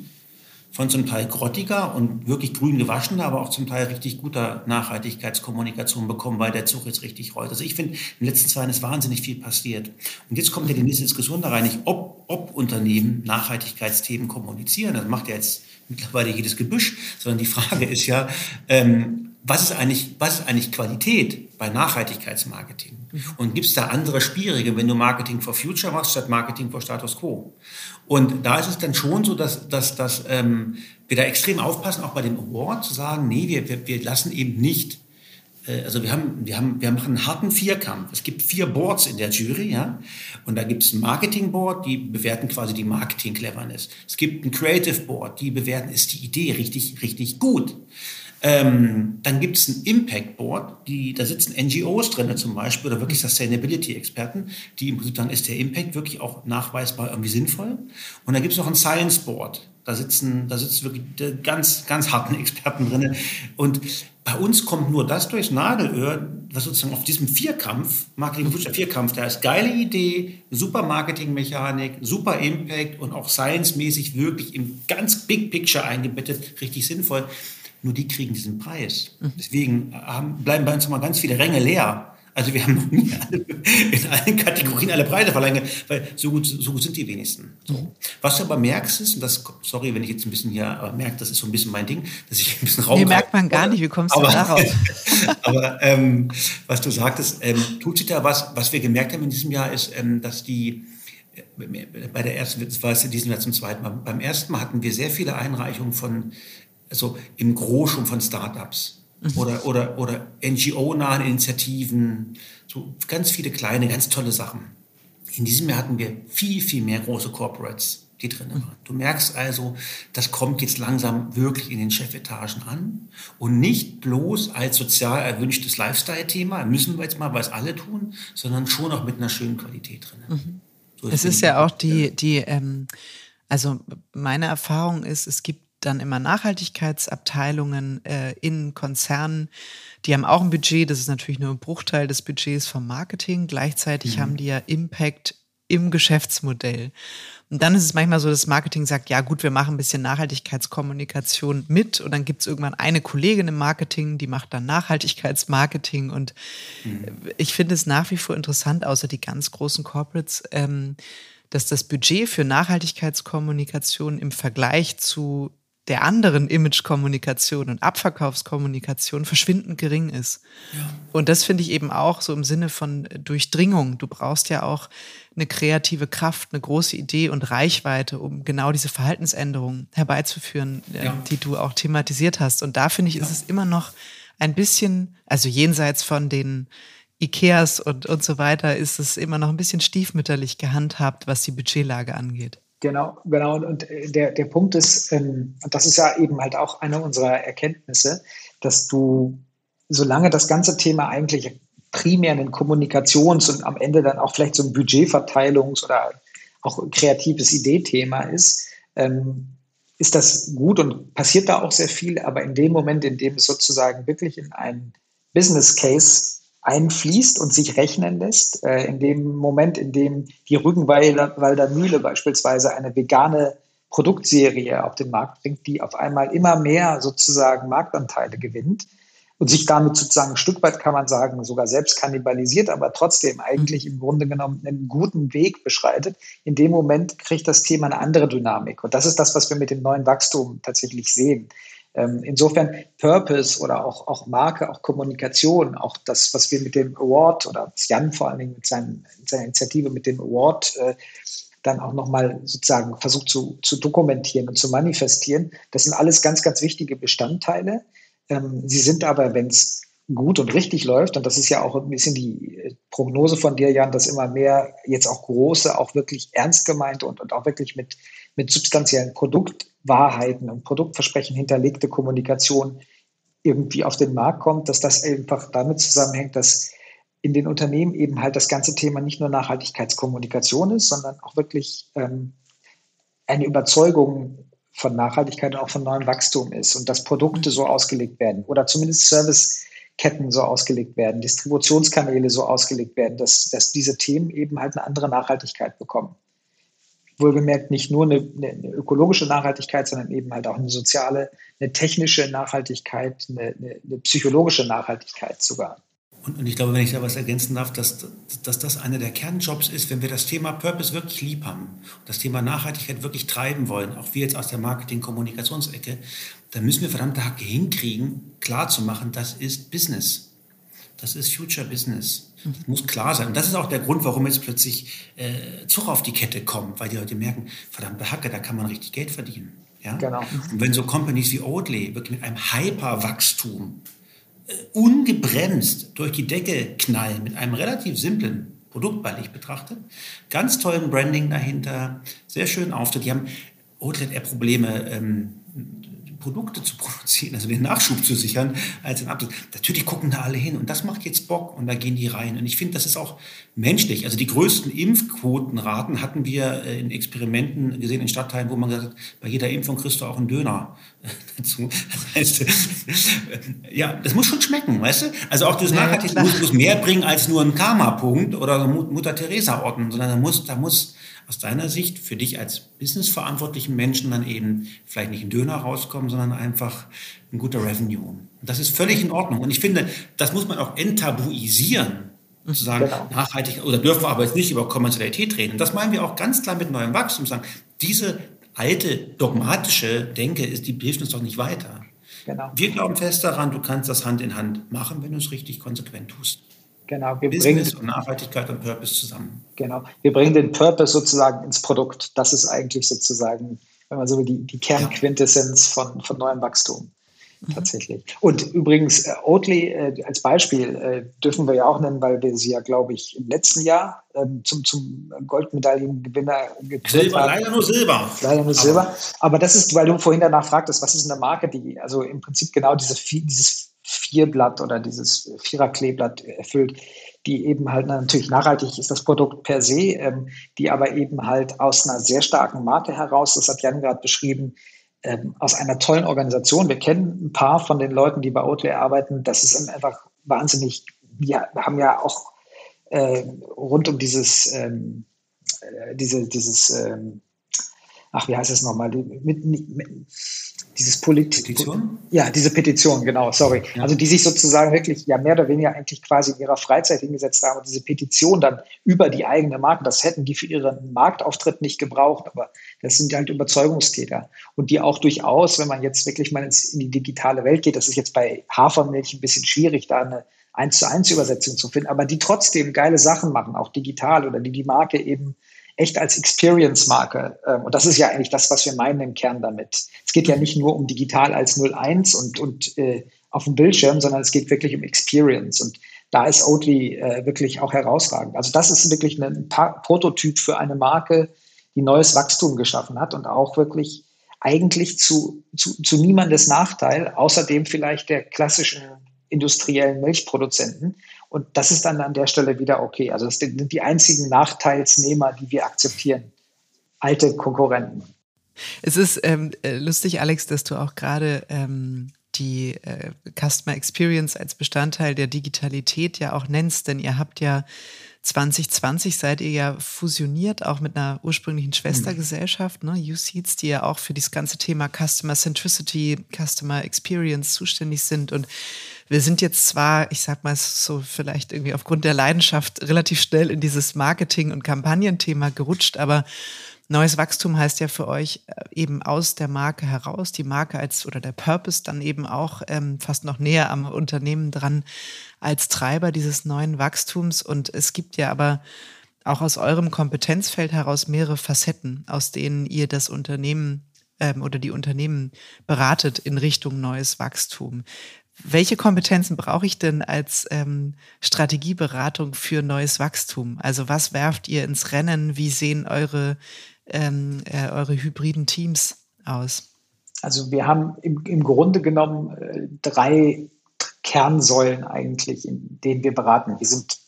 von zum Teil grottiger und wirklich grün gewaschener, aber auch zum Teil richtig guter Nachhaltigkeitskommunikation bekommen, weil der Zug jetzt richtig rollt. Also ich finde, in den letzten zwei Jahren ist wahnsinnig viel passiert. Und jetzt kommt ja die nächste Diskussion da rein, nicht ob, ob Unternehmen Nachhaltigkeitsthemen kommunizieren, das macht ja jetzt mittlerweile jedes Gebüsch, sondern die Frage ist ja, ähm, was ist eigentlich, was ist eigentlich Qualität bei Nachhaltigkeitsmarketing? Mhm. Und gibt es da andere Spielregeln, wenn du Marketing for Future machst statt Marketing for Status Quo? Und da ist es dann schon so, dass, dass, dass ähm, wir da extrem aufpassen, auch bei dem Award zu sagen, nee, wir, wir, wir lassen eben nicht äh, also wir haben, wir haben, wir machen einen harten Vierkampf. Es gibt vier Boards in der Jury, ja. Und da gibt es ein Marketing Board, die bewerten quasi die Marketing Cleverness. Es gibt ein Creative Board, die bewerten, ist die Idee richtig, richtig gut. Ähm, dann gibt es ein Impact Board, die, da sitzen NGOs drin zum Beispiel oder wirklich Sustainability-Experten, die im Prinzip sagen, ist der Impact wirklich auch nachweisbar irgendwie sinnvoll? Und dann gibt es noch ein Science Board, da sitzen, da sitzen wirklich ganz, ganz harten Experten drin. Und bei uns kommt nur das durchs Nadelöhr, was sozusagen auf diesem Vierkampf, Marketing Future Vierkampf, da ist geile Idee, super Marketingmechanik, super Impact und auch science-mäßig wirklich im ganz Big Picture eingebettet, richtig sinnvoll. Nur die kriegen diesen Preis. Mhm. Deswegen haben, bleiben bei uns mal ganz viele Ränge leer. Also wir haben noch nie alle, in allen Kategorien alle Preise verlangt, weil so gut, so gut sind die wenigsten. So. Mhm. Was du aber merkst ist, und das, sorry, wenn ich jetzt ein bisschen hier aber merke, das ist so ein bisschen mein Ding, dass ich ein bisschen Raum. Nee, merkt man gar nicht, wie kommst du aber, darauf? aber ähm, was du sagtest, ähm, tut sich da was, was wir gemerkt haben in diesem Jahr, ist, ähm, dass die äh, bei der ersten, das war es in diesem Jahr zum zweiten Mal, beim ersten Mal hatten wir sehr viele Einreichungen von also im Gros schon von Startups mhm. oder, oder, oder NGO-nahen Initiativen, so ganz viele kleine, ganz tolle Sachen. In diesem Jahr hatten wir viel, viel mehr große Corporates, die drin waren. Du merkst also, das kommt jetzt langsam wirklich in den Chefetagen an und nicht bloß als sozial erwünschtes Lifestyle-Thema, müssen wir jetzt mal, weil es alle tun, sondern schon auch mit einer schönen Qualität drin. Mhm. So es ist ja auch die, die ähm, also meine Erfahrung ist, es gibt dann immer Nachhaltigkeitsabteilungen äh, in Konzernen. Die haben auch ein Budget, das ist natürlich nur ein Bruchteil des Budgets vom Marketing. Gleichzeitig mhm. haben die ja Impact im Geschäftsmodell. Und dann ist es manchmal so, dass Marketing sagt, ja gut, wir machen ein bisschen Nachhaltigkeitskommunikation mit und dann gibt es irgendwann eine Kollegin im Marketing, die macht dann Nachhaltigkeitsmarketing und mhm. ich finde es nach wie vor interessant, außer die ganz großen Corporates, ähm, dass das Budget für Nachhaltigkeitskommunikation im Vergleich zu der anderen Imagekommunikation und Abverkaufskommunikation verschwindend gering ist. Ja. Und das finde ich eben auch so im Sinne von Durchdringung. Du brauchst ja auch eine kreative Kraft, eine große Idee und Reichweite, um genau diese Verhaltensänderungen herbeizuführen, äh, ja. die du auch thematisiert hast. Und da finde ich, ist es immer noch ein bisschen, also jenseits von den Ikeas und, und so weiter ist es immer noch ein bisschen stiefmütterlich gehandhabt, was die Budgetlage angeht. Genau, genau. Und äh, der, der Punkt ist, ähm, und das ist ja eben halt auch eine unserer Erkenntnisse, dass du, solange das ganze Thema eigentlich primär ein Kommunikations- und am Ende dann auch vielleicht so ein Budgetverteilungs- oder auch kreatives Ideethema ist, ähm, ist das gut und passiert da auch sehr viel. Aber in dem Moment, in dem es sozusagen wirklich in einen Business Case einfließt und sich rechnen lässt, äh, in dem Moment, in dem die Rügenwalder Mühle beispielsweise eine vegane Produktserie auf den Markt bringt, die auf einmal immer mehr sozusagen Marktanteile gewinnt, und sich damit sozusagen ein Stück weit, kann man sagen, sogar selbst kannibalisiert, aber trotzdem eigentlich im Grunde genommen einen guten Weg beschreitet. In dem Moment kriegt das Thema eine andere Dynamik. Und das ist das, was wir mit dem neuen Wachstum tatsächlich sehen. Ähm, insofern Purpose oder auch, auch Marke, auch Kommunikation, auch das, was wir mit dem Award oder Jan vor allen Dingen mit, seinen, mit seiner Initiative mit dem Award äh, dann auch nochmal sozusagen versucht zu, zu dokumentieren und zu manifestieren, das sind alles ganz, ganz wichtige Bestandteile. Ähm, sie sind aber, wenn es gut und richtig läuft, und das ist ja auch ein bisschen die äh, Prognose von dir, Jan, dass immer mehr jetzt auch große, auch wirklich ernst gemeinte und, und auch wirklich mit, mit substanziellen Produktwahrheiten und Produktversprechen hinterlegte Kommunikation irgendwie auf den Markt kommt, dass das einfach damit zusammenhängt, dass in den Unternehmen eben halt das ganze Thema nicht nur Nachhaltigkeitskommunikation ist, sondern auch wirklich ähm, eine Überzeugung von Nachhaltigkeit und auch von neuem Wachstum ist und dass Produkte so ausgelegt werden oder zumindest Serviceketten so ausgelegt werden, Distributionskanäle so ausgelegt werden, dass, dass diese Themen eben halt eine andere Nachhaltigkeit bekommen. Wohlgemerkt nicht nur eine, eine ökologische Nachhaltigkeit, sondern eben halt auch eine soziale, eine technische Nachhaltigkeit, eine, eine, eine psychologische Nachhaltigkeit sogar. Und, und, ich glaube, wenn ich da was ergänzen darf, dass, dass das einer der Kernjobs ist, wenn wir das Thema Purpose wirklich lieb haben das Thema Nachhaltigkeit wirklich treiben wollen, auch wir jetzt aus der Marketing-Kommunikationsecke, dann müssen wir verdammte Hacke hinkriegen, klarzumachen, das ist Business. Das ist Future Business. Das muss klar sein. Und das ist auch der Grund, warum jetzt plötzlich äh, Zug auf die Kette kommt, weil die Leute merken, verdammte Hacke, da kann man richtig Geld verdienen. Ja? Genau. Und wenn so Companies wie Oatly wirklich mit einem Hyperwachstum ungebremst durch die Decke knallen mit einem relativ simplen Produkt, weil ich betrachte. Ganz tollen Branding dahinter, sehr schön Auftritt. Die haben Outlet eher Probleme, ähm, Produkte zu produzieren, also den Nachschub zu sichern, als den Absatz. Natürlich gucken da alle hin und das macht jetzt Bock und da gehen die rein. Und ich finde, das ist auch menschlich. Also die größten Impfquotenraten hatten wir äh, in Experimenten gesehen in Stadtteilen, wo man gesagt hat, bei jeder Impfung kriegst du auch einen Döner dazu. Das heißt, ja, das muss schon schmecken, weißt du? Also auch das ja, muss, muss, mehr bringen als nur ein Karma-Punkt oder Mutter Teresa-Orten, sondern da muss, da muss aus deiner Sicht für dich als businessverantwortlichen Menschen dann eben vielleicht nicht ein Döner rauskommen, sondern einfach ein guter Revenue. Und das ist völlig in Ordnung. Und ich finde, das muss man auch enttabuisieren. Zu sagen, genau. nachhaltig, oder dürfen wir aber jetzt nicht über Kommerzialität reden. Und das meinen wir auch ganz klar mit neuem Wachstum. Sagen, diese alte dogmatische Denke ist, die hilft uns doch nicht weiter. Genau. Wir glauben fest daran, du kannst das Hand in Hand machen, wenn du es richtig konsequent tust. Genau, wir Business bringen, und Nachhaltigkeit und Purpose zusammen. Genau, wir bringen den Purpose sozusagen ins Produkt. Das ist eigentlich sozusagen, wenn man so will, die, die Kernquintessenz von, von neuem Wachstum. Mhm. Tatsächlich. Und übrigens, äh, Oatly äh, als Beispiel äh, dürfen wir ja auch nennen, weil wir sie ja, glaube ich, im letzten Jahr ähm, zum, zum Goldmedaillengewinner gekürt haben. Leider nur Silber. Leider nur Silber. Aber das ist, weil du vorhin danach fragtest, was ist eine Marke, die also im Prinzip genau diese, dieses Vierblatt oder dieses Viererkleeblatt erfüllt, die eben halt natürlich nachhaltig ist, das Produkt per se, ähm, die aber eben halt aus einer sehr starken Marke heraus, das hat Jan gerade beschrieben, ähm, aus einer tollen Organisation. Wir kennen ein paar von den Leuten, die bei Oatly arbeiten. Das ist einfach wahnsinnig. Wir haben ja auch äh, rund um dieses, ähm, äh, diese, dieses, ähm, ach, wie heißt es nochmal? Mit, mit, dieses Polit Petition? Ja, diese Petition, genau, sorry. Ja. Also die sich sozusagen wirklich ja mehr oder weniger eigentlich quasi in ihrer Freizeit hingesetzt haben und diese Petition dann über die eigene Marke, das hätten die für ihren Marktauftritt nicht gebraucht, aber das sind halt Überzeugungstäter und die auch durchaus, wenn man jetzt wirklich mal ins, in die digitale Welt geht, das ist jetzt bei Hafermilch ein bisschen schwierig, da eine eins zu eins Übersetzung zu finden, aber die trotzdem geile Sachen machen, auch digital oder die die Marke eben echt als Experience-Marke. Ähm, und das ist ja eigentlich das, was wir meinen im Kern damit. Es geht ja nicht nur um digital als 01 und, und äh, auf dem Bildschirm, sondern es geht wirklich um Experience. Und da ist Oatly äh, wirklich auch herausragend. Also das ist wirklich ein Prototyp für eine Marke, die neues Wachstum geschaffen hat und auch wirklich eigentlich zu, zu, zu niemandes Nachteil, außerdem vielleicht der klassischen industriellen Milchproduzenten. Und das ist dann an der Stelle wieder okay. Also das sind die einzigen Nachteilsnehmer, die wir akzeptieren. Alte Konkurrenten. Es ist ähm, äh, lustig, Alex, dass du auch gerade ähm, die äh, Customer Experience als Bestandteil der Digitalität ja auch nennst, denn ihr habt ja 2020 seid ihr ja fusioniert, auch mit einer ursprünglichen Schwestergesellschaft, ne, USeeds, die ja auch für das ganze Thema Customer Centricity, Customer Experience zuständig sind. Und wir sind jetzt zwar, ich sag mal so, vielleicht irgendwie aufgrund der Leidenschaft relativ schnell in dieses Marketing- und Kampagnenthema gerutscht, aber Neues Wachstum heißt ja für euch äh, eben aus der Marke heraus, die Marke als oder der Purpose dann eben auch ähm, fast noch näher am Unternehmen dran als Treiber dieses neuen Wachstums. Und es gibt ja aber auch aus eurem Kompetenzfeld heraus mehrere Facetten, aus denen ihr das Unternehmen ähm, oder die Unternehmen beratet in Richtung neues Wachstum. Welche Kompetenzen brauche ich denn als ähm, Strategieberatung für neues Wachstum? Also was werft ihr ins Rennen? Wie sehen eure ähm, äh, eure hybriden Teams aus? Also wir haben im, im Grunde genommen äh, drei Kernsäulen eigentlich, in denen wir beraten. Wir sind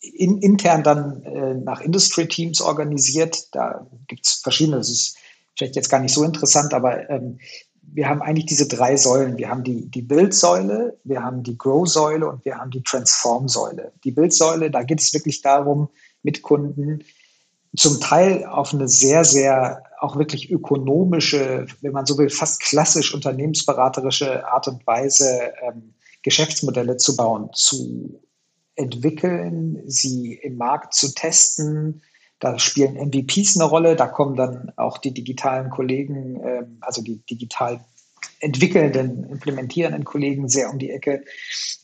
in, intern dann äh, nach Industry Teams organisiert. Da gibt es verschiedene, das ist vielleicht jetzt gar nicht so interessant, aber ähm, wir haben eigentlich diese drei Säulen. Wir haben die, die Bildsäule, wir haben die Grow-Säule und wir haben die Transform-Säule. Die Bildsäule, da geht es wirklich darum, mit Kunden zum Teil auf eine sehr, sehr auch wirklich ökonomische, wenn man so will, fast klassisch unternehmensberaterische Art und Weise ähm, Geschäftsmodelle zu bauen, zu entwickeln, sie im Markt zu testen. Da spielen MVPs eine Rolle, da kommen dann auch die digitalen Kollegen, ähm, also die digital entwickelnden, implementierenden Kollegen sehr um die Ecke,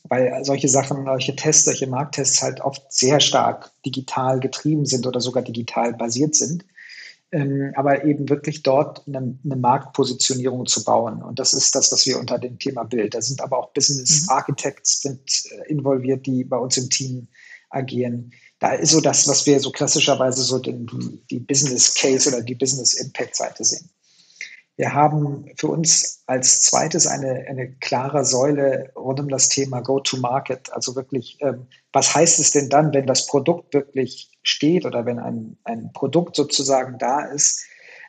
weil solche Sachen, solche Tests, solche Markttests halt oft sehr stark digital getrieben sind oder sogar digital basiert sind. Ähm, aber eben wirklich dort eine, eine, Marktpositionierung zu bauen. Und das ist das, was wir unter dem Thema Bild. Da sind aber auch Business mhm. Architects sind äh, involviert, die bei uns im Team agieren. Da ist so das, was wir so klassischerweise so den, die, Business Case oder die Business Impact Seite sehen. Wir haben für uns als zweites eine, eine klare Säule rund um das Thema Go-to-Market. Also wirklich, ähm, was heißt es denn dann, wenn das Produkt wirklich steht oder wenn ein, ein Produkt sozusagen da ist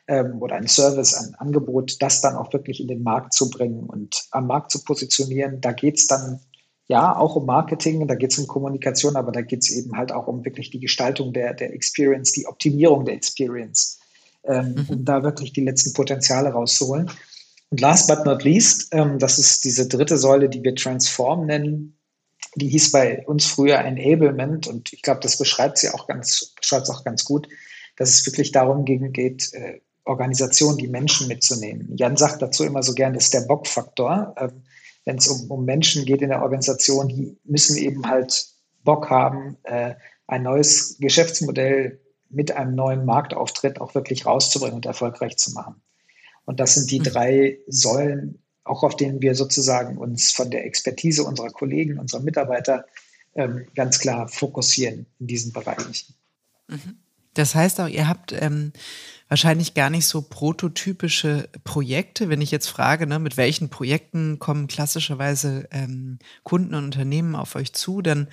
ähm, oder ein Service, ein Angebot, das dann auch wirklich in den Markt zu bringen und am Markt zu positionieren. Da geht es dann ja auch um Marketing, da geht es um Kommunikation, aber da geht es eben halt auch um wirklich die Gestaltung der, der Experience, die Optimierung der Experience ähm, mhm. um da wirklich die letzten Potenziale rauszuholen. Und last but not least, ähm, das ist diese dritte Säule, die wir Transform nennen. Die hieß bei uns früher Enablement und ich glaube, das beschreibt sie auch ganz, beschreibt auch ganz gut, dass es wirklich darum geht, äh, Organisationen, die Menschen mitzunehmen. Jan sagt dazu immer so gern, das ist der Bock-Faktor. Ähm, Wenn es um, um Menschen geht in der Organisation, die müssen eben halt Bock haben, äh, ein neues Geschäftsmodell mit einem neuen Marktauftritt auch wirklich rauszubringen und erfolgreich zu machen. Und das sind die mhm. drei Säulen, auch auf denen wir sozusagen uns von der Expertise unserer Kollegen, unserer Mitarbeiter ähm, ganz klar fokussieren in diesen Bereichen. Mhm. Das heißt auch, ihr habt ähm, wahrscheinlich gar nicht so prototypische Projekte. Wenn ich jetzt frage, ne, mit welchen Projekten kommen klassischerweise ähm, Kunden und Unternehmen auf euch zu, dann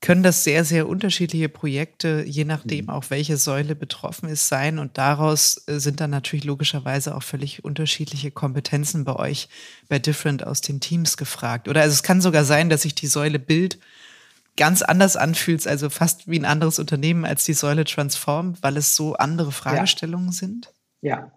können das sehr, sehr unterschiedliche Projekte, je nachdem mhm. auch welche Säule betroffen ist, sein. Und daraus äh, sind dann natürlich logischerweise auch völlig unterschiedliche Kompetenzen bei euch, bei Different aus den Teams gefragt. Oder also es kann sogar sein, dass sich die Säule Bild ganz anders anfühlt, also fast wie ein anderes Unternehmen als die Säule Transform, weil es so andere Fragestellungen ja. sind. Ja,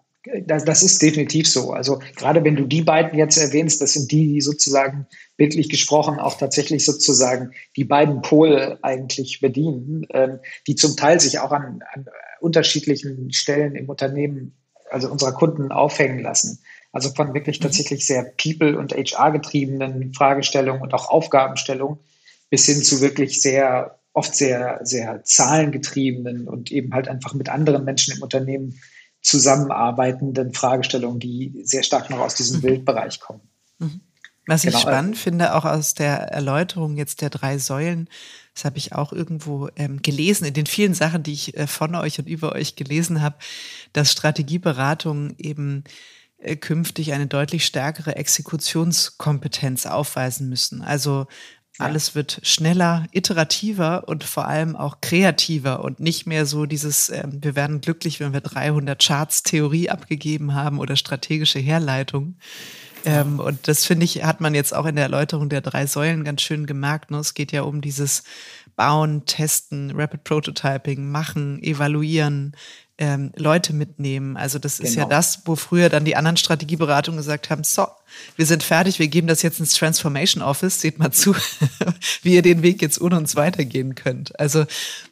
das, das, ist definitiv so. Also gerade wenn du die beiden jetzt erwähnst, das sind die, die sozusagen bildlich gesprochen auch tatsächlich sozusagen die beiden Pole eigentlich bedienen, ähm, die zum Teil sich auch an, an, unterschiedlichen Stellen im Unternehmen, also unserer Kunden aufhängen lassen. Also von wirklich mhm. tatsächlich sehr people- und HR-getriebenen Fragestellungen und auch Aufgabenstellungen bis hin zu wirklich sehr, oft sehr, sehr zahlengetriebenen und eben halt einfach mit anderen Menschen im Unternehmen zusammenarbeitenden Fragestellungen, die sehr stark noch aus diesem mhm. Bildbereich kommen. Mhm. Was ich genau. spannend finde, auch aus der Erläuterung jetzt der drei Säulen, das habe ich auch irgendwo ähm, gelesen, in den vielen Sachen, die ich äh, von euch und über euch gelesen habe, dass Strategieberatungen eben äh, künftig eine deutlich stärkere Exekutionskompetenz aufweisen müssen. Also alles wird schneller, iterativer und vor allem auch kreativer und nicht mehr so dieses, äh, wir werden glücklich, wenn wir 300 Charts Theorie abgegeben haben oder strategische Herleitung. Ähm, und das finde ich, hat man jetzt auch in der Erläuterung der drei Säulen ganz schön gemerkt. Ne? Es geht ja um dieses Bauen, Testen, Rapid Prototyping, Machen, Evaluieren, ähm, Leute mitnehmen. Also das ist ja genau. das, wo früher dann die anderen Strategieberatungen gesagt haben, so, wir sind fertig, wir geben das jetzt ins Transformation Office, seht mal zu, wie ihr den Weg jetzt ohne uns weitergehen könnt. Also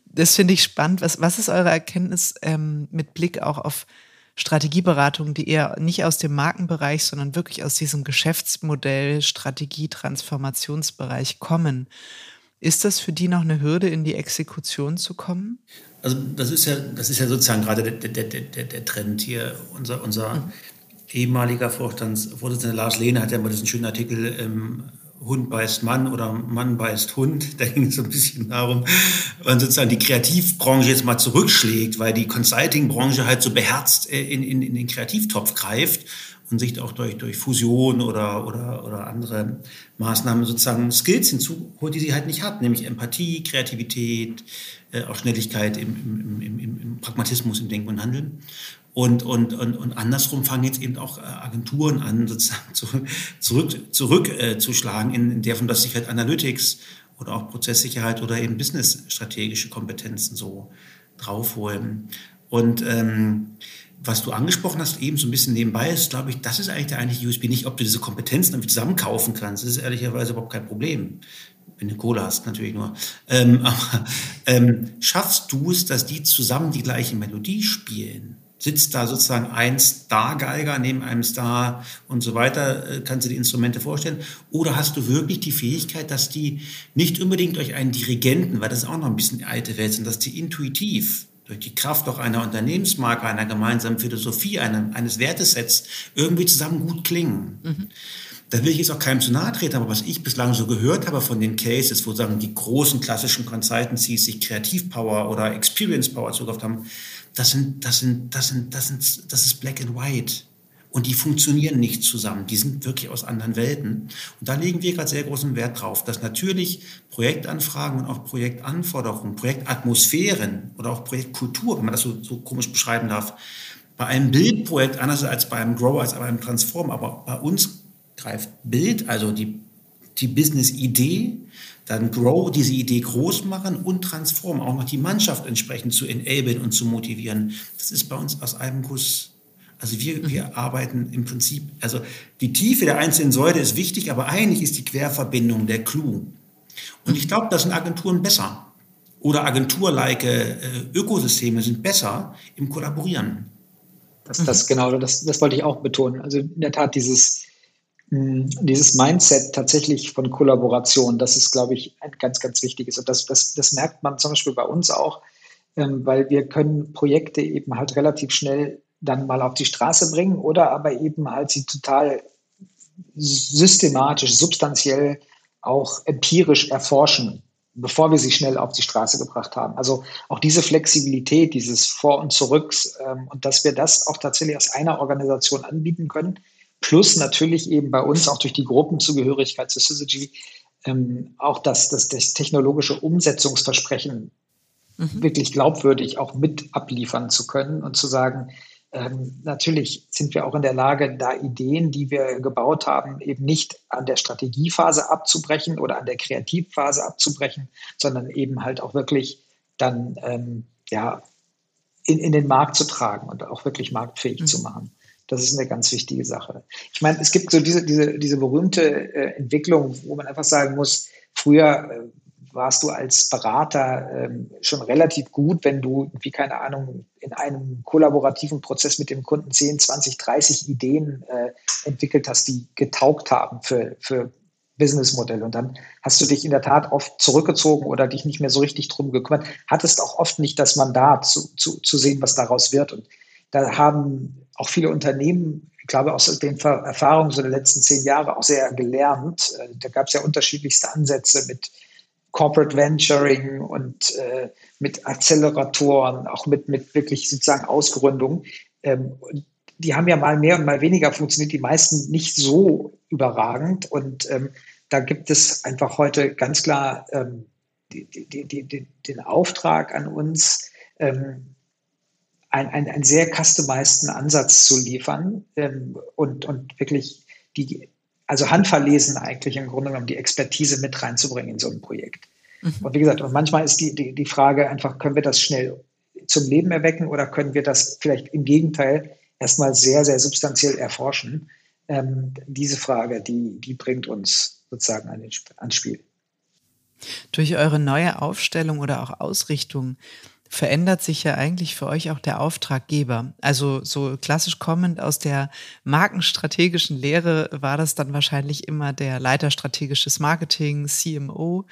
das finde ich spannend. Was, was ist eure Erkenntnis ähm, mit Blick auch auf Strategieberatungen, die eher nicht aus dem Markenbereich, sondern wirklich aus diesem Geschäftsmodell, Strategie, Transformationsbereich kommen? Ist das für die noch eine Hürde, in die Exekution zu kommen? Also das ist ja, das ist ja sozusagen gerade der, der, der, der Trend hier. Unser, unser mhm. ehemaliger Vorstandsvorsitzender Lars Lehne hat ja mal diesen schönen Artikel ähm, Hund beißt Mann oder Mann beißt Hund. Da ging es so ein bisschen darum, wenn sozusagen die Kreativbranche jetzt mal zurückschlägt, weil die Consulting-Branche halt so beherzt äh, in, in, in den Kreativtopf greift und sich auch durch, durch Fusion oder, oder, oder andere Maßnahmen sozusagen Skills hinzuholt, die sie halt nicht hat, nämlich Empathie, Kreativität, äh, auch Schnelligkeit im, im, im, im, Pragmatismus, im Denken und Handeln. Und, und, und, und andersrum fangen jetzt eben auch äh, Agenturen an, sozusagen zurück, zurück, zurück äh, zu schlagen in, in der von das Sicherheit Analytics oder auch Prozesssicherheit oder eben businessstrategische Kompetenzen so draufholen. Und ähm, was du angesprochen hast, eben so ein bisschen nebenbei, ist, glaube ich, das ist eigentlich der eigentliche USB. Nicht, ob du diese Kompetenzen irgendwie zusammenkaufen kannst. Das ist ehrlicherweise überhaupt kein Problem. Wenn du Kohle hast, natürlich nur. Ähm, aber ähm, schaffst du es, dass die zusammen die gleiche Melodie spielen? Sitzt da sozusagen ein Star-Geiger neben einem Star und so weiter? Äh, kannst du die Instrumente vorstellen? Oder hast du wirklich die Fähigkeit, dass die nicht unbedingt durch einen Dirigenten, weil das ist auch noch ein bisschen alte Welt sind, dass die intuitiv durch die Kraft auch einer Unternehmensmarke, einer gemeinsamen Philosophie, einem, eines Wertesets irgendwie zusammen gut klingen. Mhm. Da will ich jetzt auch keinem zu nahe treten, aber was ich bislang so gehört habe von den Cases, wo sagen die großen klassischen Consultancies sich Kreativpower oder Experience Power zugekauft haben, das sind, das sind, das sind, das sind, das ist Black and White. Und die funktionieren nicht zusammen. Die sind wirklich aus anderen Welten. Und da legen wir gerade sehr großen Wert drauf, dass natürlich Projektanfragen und auch Projektanforderungen, Projektatmosphären oder auch Projektkultur, wenn man das so, so komisch beschreiben darf, bei einem Bildprojekt anders als bei einem Grower, als bei einem Transform, aber bei uns greift Bild, also die, die Business-Idee, dann Grow, diese Idee groß machen und Transform, auch noch die Mannschaft entsprechend zu enablen und zu motivieren. Das ist bei uns aus einem Guss also wir, wir mhm. arbeiten im Prinzip, also die Tiefe der einzelnen Säule ist wichtig, aber eigentlich ist die Querverbindung der Clou. Und ich glaube, das sind Agenturen besser. Oder agenturlike äh, Ökosysteme sind besser im Kollaborieren. Das, das genau, das, das wollte ich auch betonen. Also in der Tat dieses, hm, dieses Mindset tatsächlich von Kollaboration, das ist, glaube ich, ein ganz, ganz wichtiges. Und das, das, das merkt man zum Beispiel bei uns auch, ähm, weil wir können Projekte eben halt relativ schnell dann mal auf die Straße bringen oder aber eben halt sie total systematisch, substanziell auch empirisch erforschen, bevor wir sie schnell auf die Straße gebracht haben. Also auch diese Flexibilität, dieses Vor- und Zurücks ähm, und dass wir das auch tatsächlich aus einer Organisation anbieten können, plus natürlich eben bei uns auch durch die Gruppenzugehörigkeit zu Syzygy ähm, auch das, das, das technologische Umsetzungsversprechen mhm. wirklich glaubwürdig auch mit abliefern zu können und zu sagen, ähm, natürlich sind wir auch in der Lage, da Ideen, die wir gebaut haben, eben nicht an der Strategiephase abzubrechen oder an der Kreativphase abzubrechen, sondern eben halt auch wirklich dann ähm, ja, in, in den Markt zu tragen und auch wirklich marktfähig mhm. zu machen. Das ist eine ganz wichtige Sache. Ich meine, es gibt so diese, diese, diese berühmte äh, Entwicklung, wo man einfach sagen muss, früher äh, warst du als Berater ähm, schon relativ gut, wenn du, wie keine Ahnung, in einem kollaborativen Prozess mit dem Kunden 10, 20, 30 Ideen äh, entwickelt hast, die getaugt haben für, für Businessmodelle. Und dann hast du dich in der Tat oft zurückgezogen oder dich nicht mehr so richtig drum gekümmert, hattest auch oft nicht das Mandat zu, zu, zu sehen, was daraus wird. Und da haben auch viele Unternehmen, ich glaube, aus den Erfahrungen so der letzten zehn Jahre auch sehr gelernt. Äh, da gab es ja unterschiedlichste Ansätze mit Corporate Venturing und äh, mit Acceleratoren, auch mit, mit wirklich sozusagen Ausgründung. Ähm, die haben ja mal mehr und mal weniger funktioniert, die meisten nicht so überragend. Und ähm, da gibt es einfach heute ganz klar ähm, die, die, die, den Auftrag an uns, ähm, ein, ein, einen sehr customizeden Ansatz zu liefern ähm, und, und wirklich die, also handverlesen eigentlich im Grunde genommen die Expertise mit reinzubringen in so ein Projekt. Mhm. Und wie gesagt, und manchmal ist die, die, die Frage einfach, können wir das schnell zum Leben erwecken oder können wir das vielleicht im Gegenteil erstmal sehr, sehr substanziell erforschen? Ähm, diese Frage, die, die bringt uns sozusagen an den, ans Spiel. Durch eure neue Aufstellung oder auch Ausrichtung verändert sich ja eigentlich für euch auch der Auftraggeber. Also so klassisch kommend aus der markenstrategischen Lehre war das dann wahrscheinlich immer der Leiter strategisches Marketing, CMO,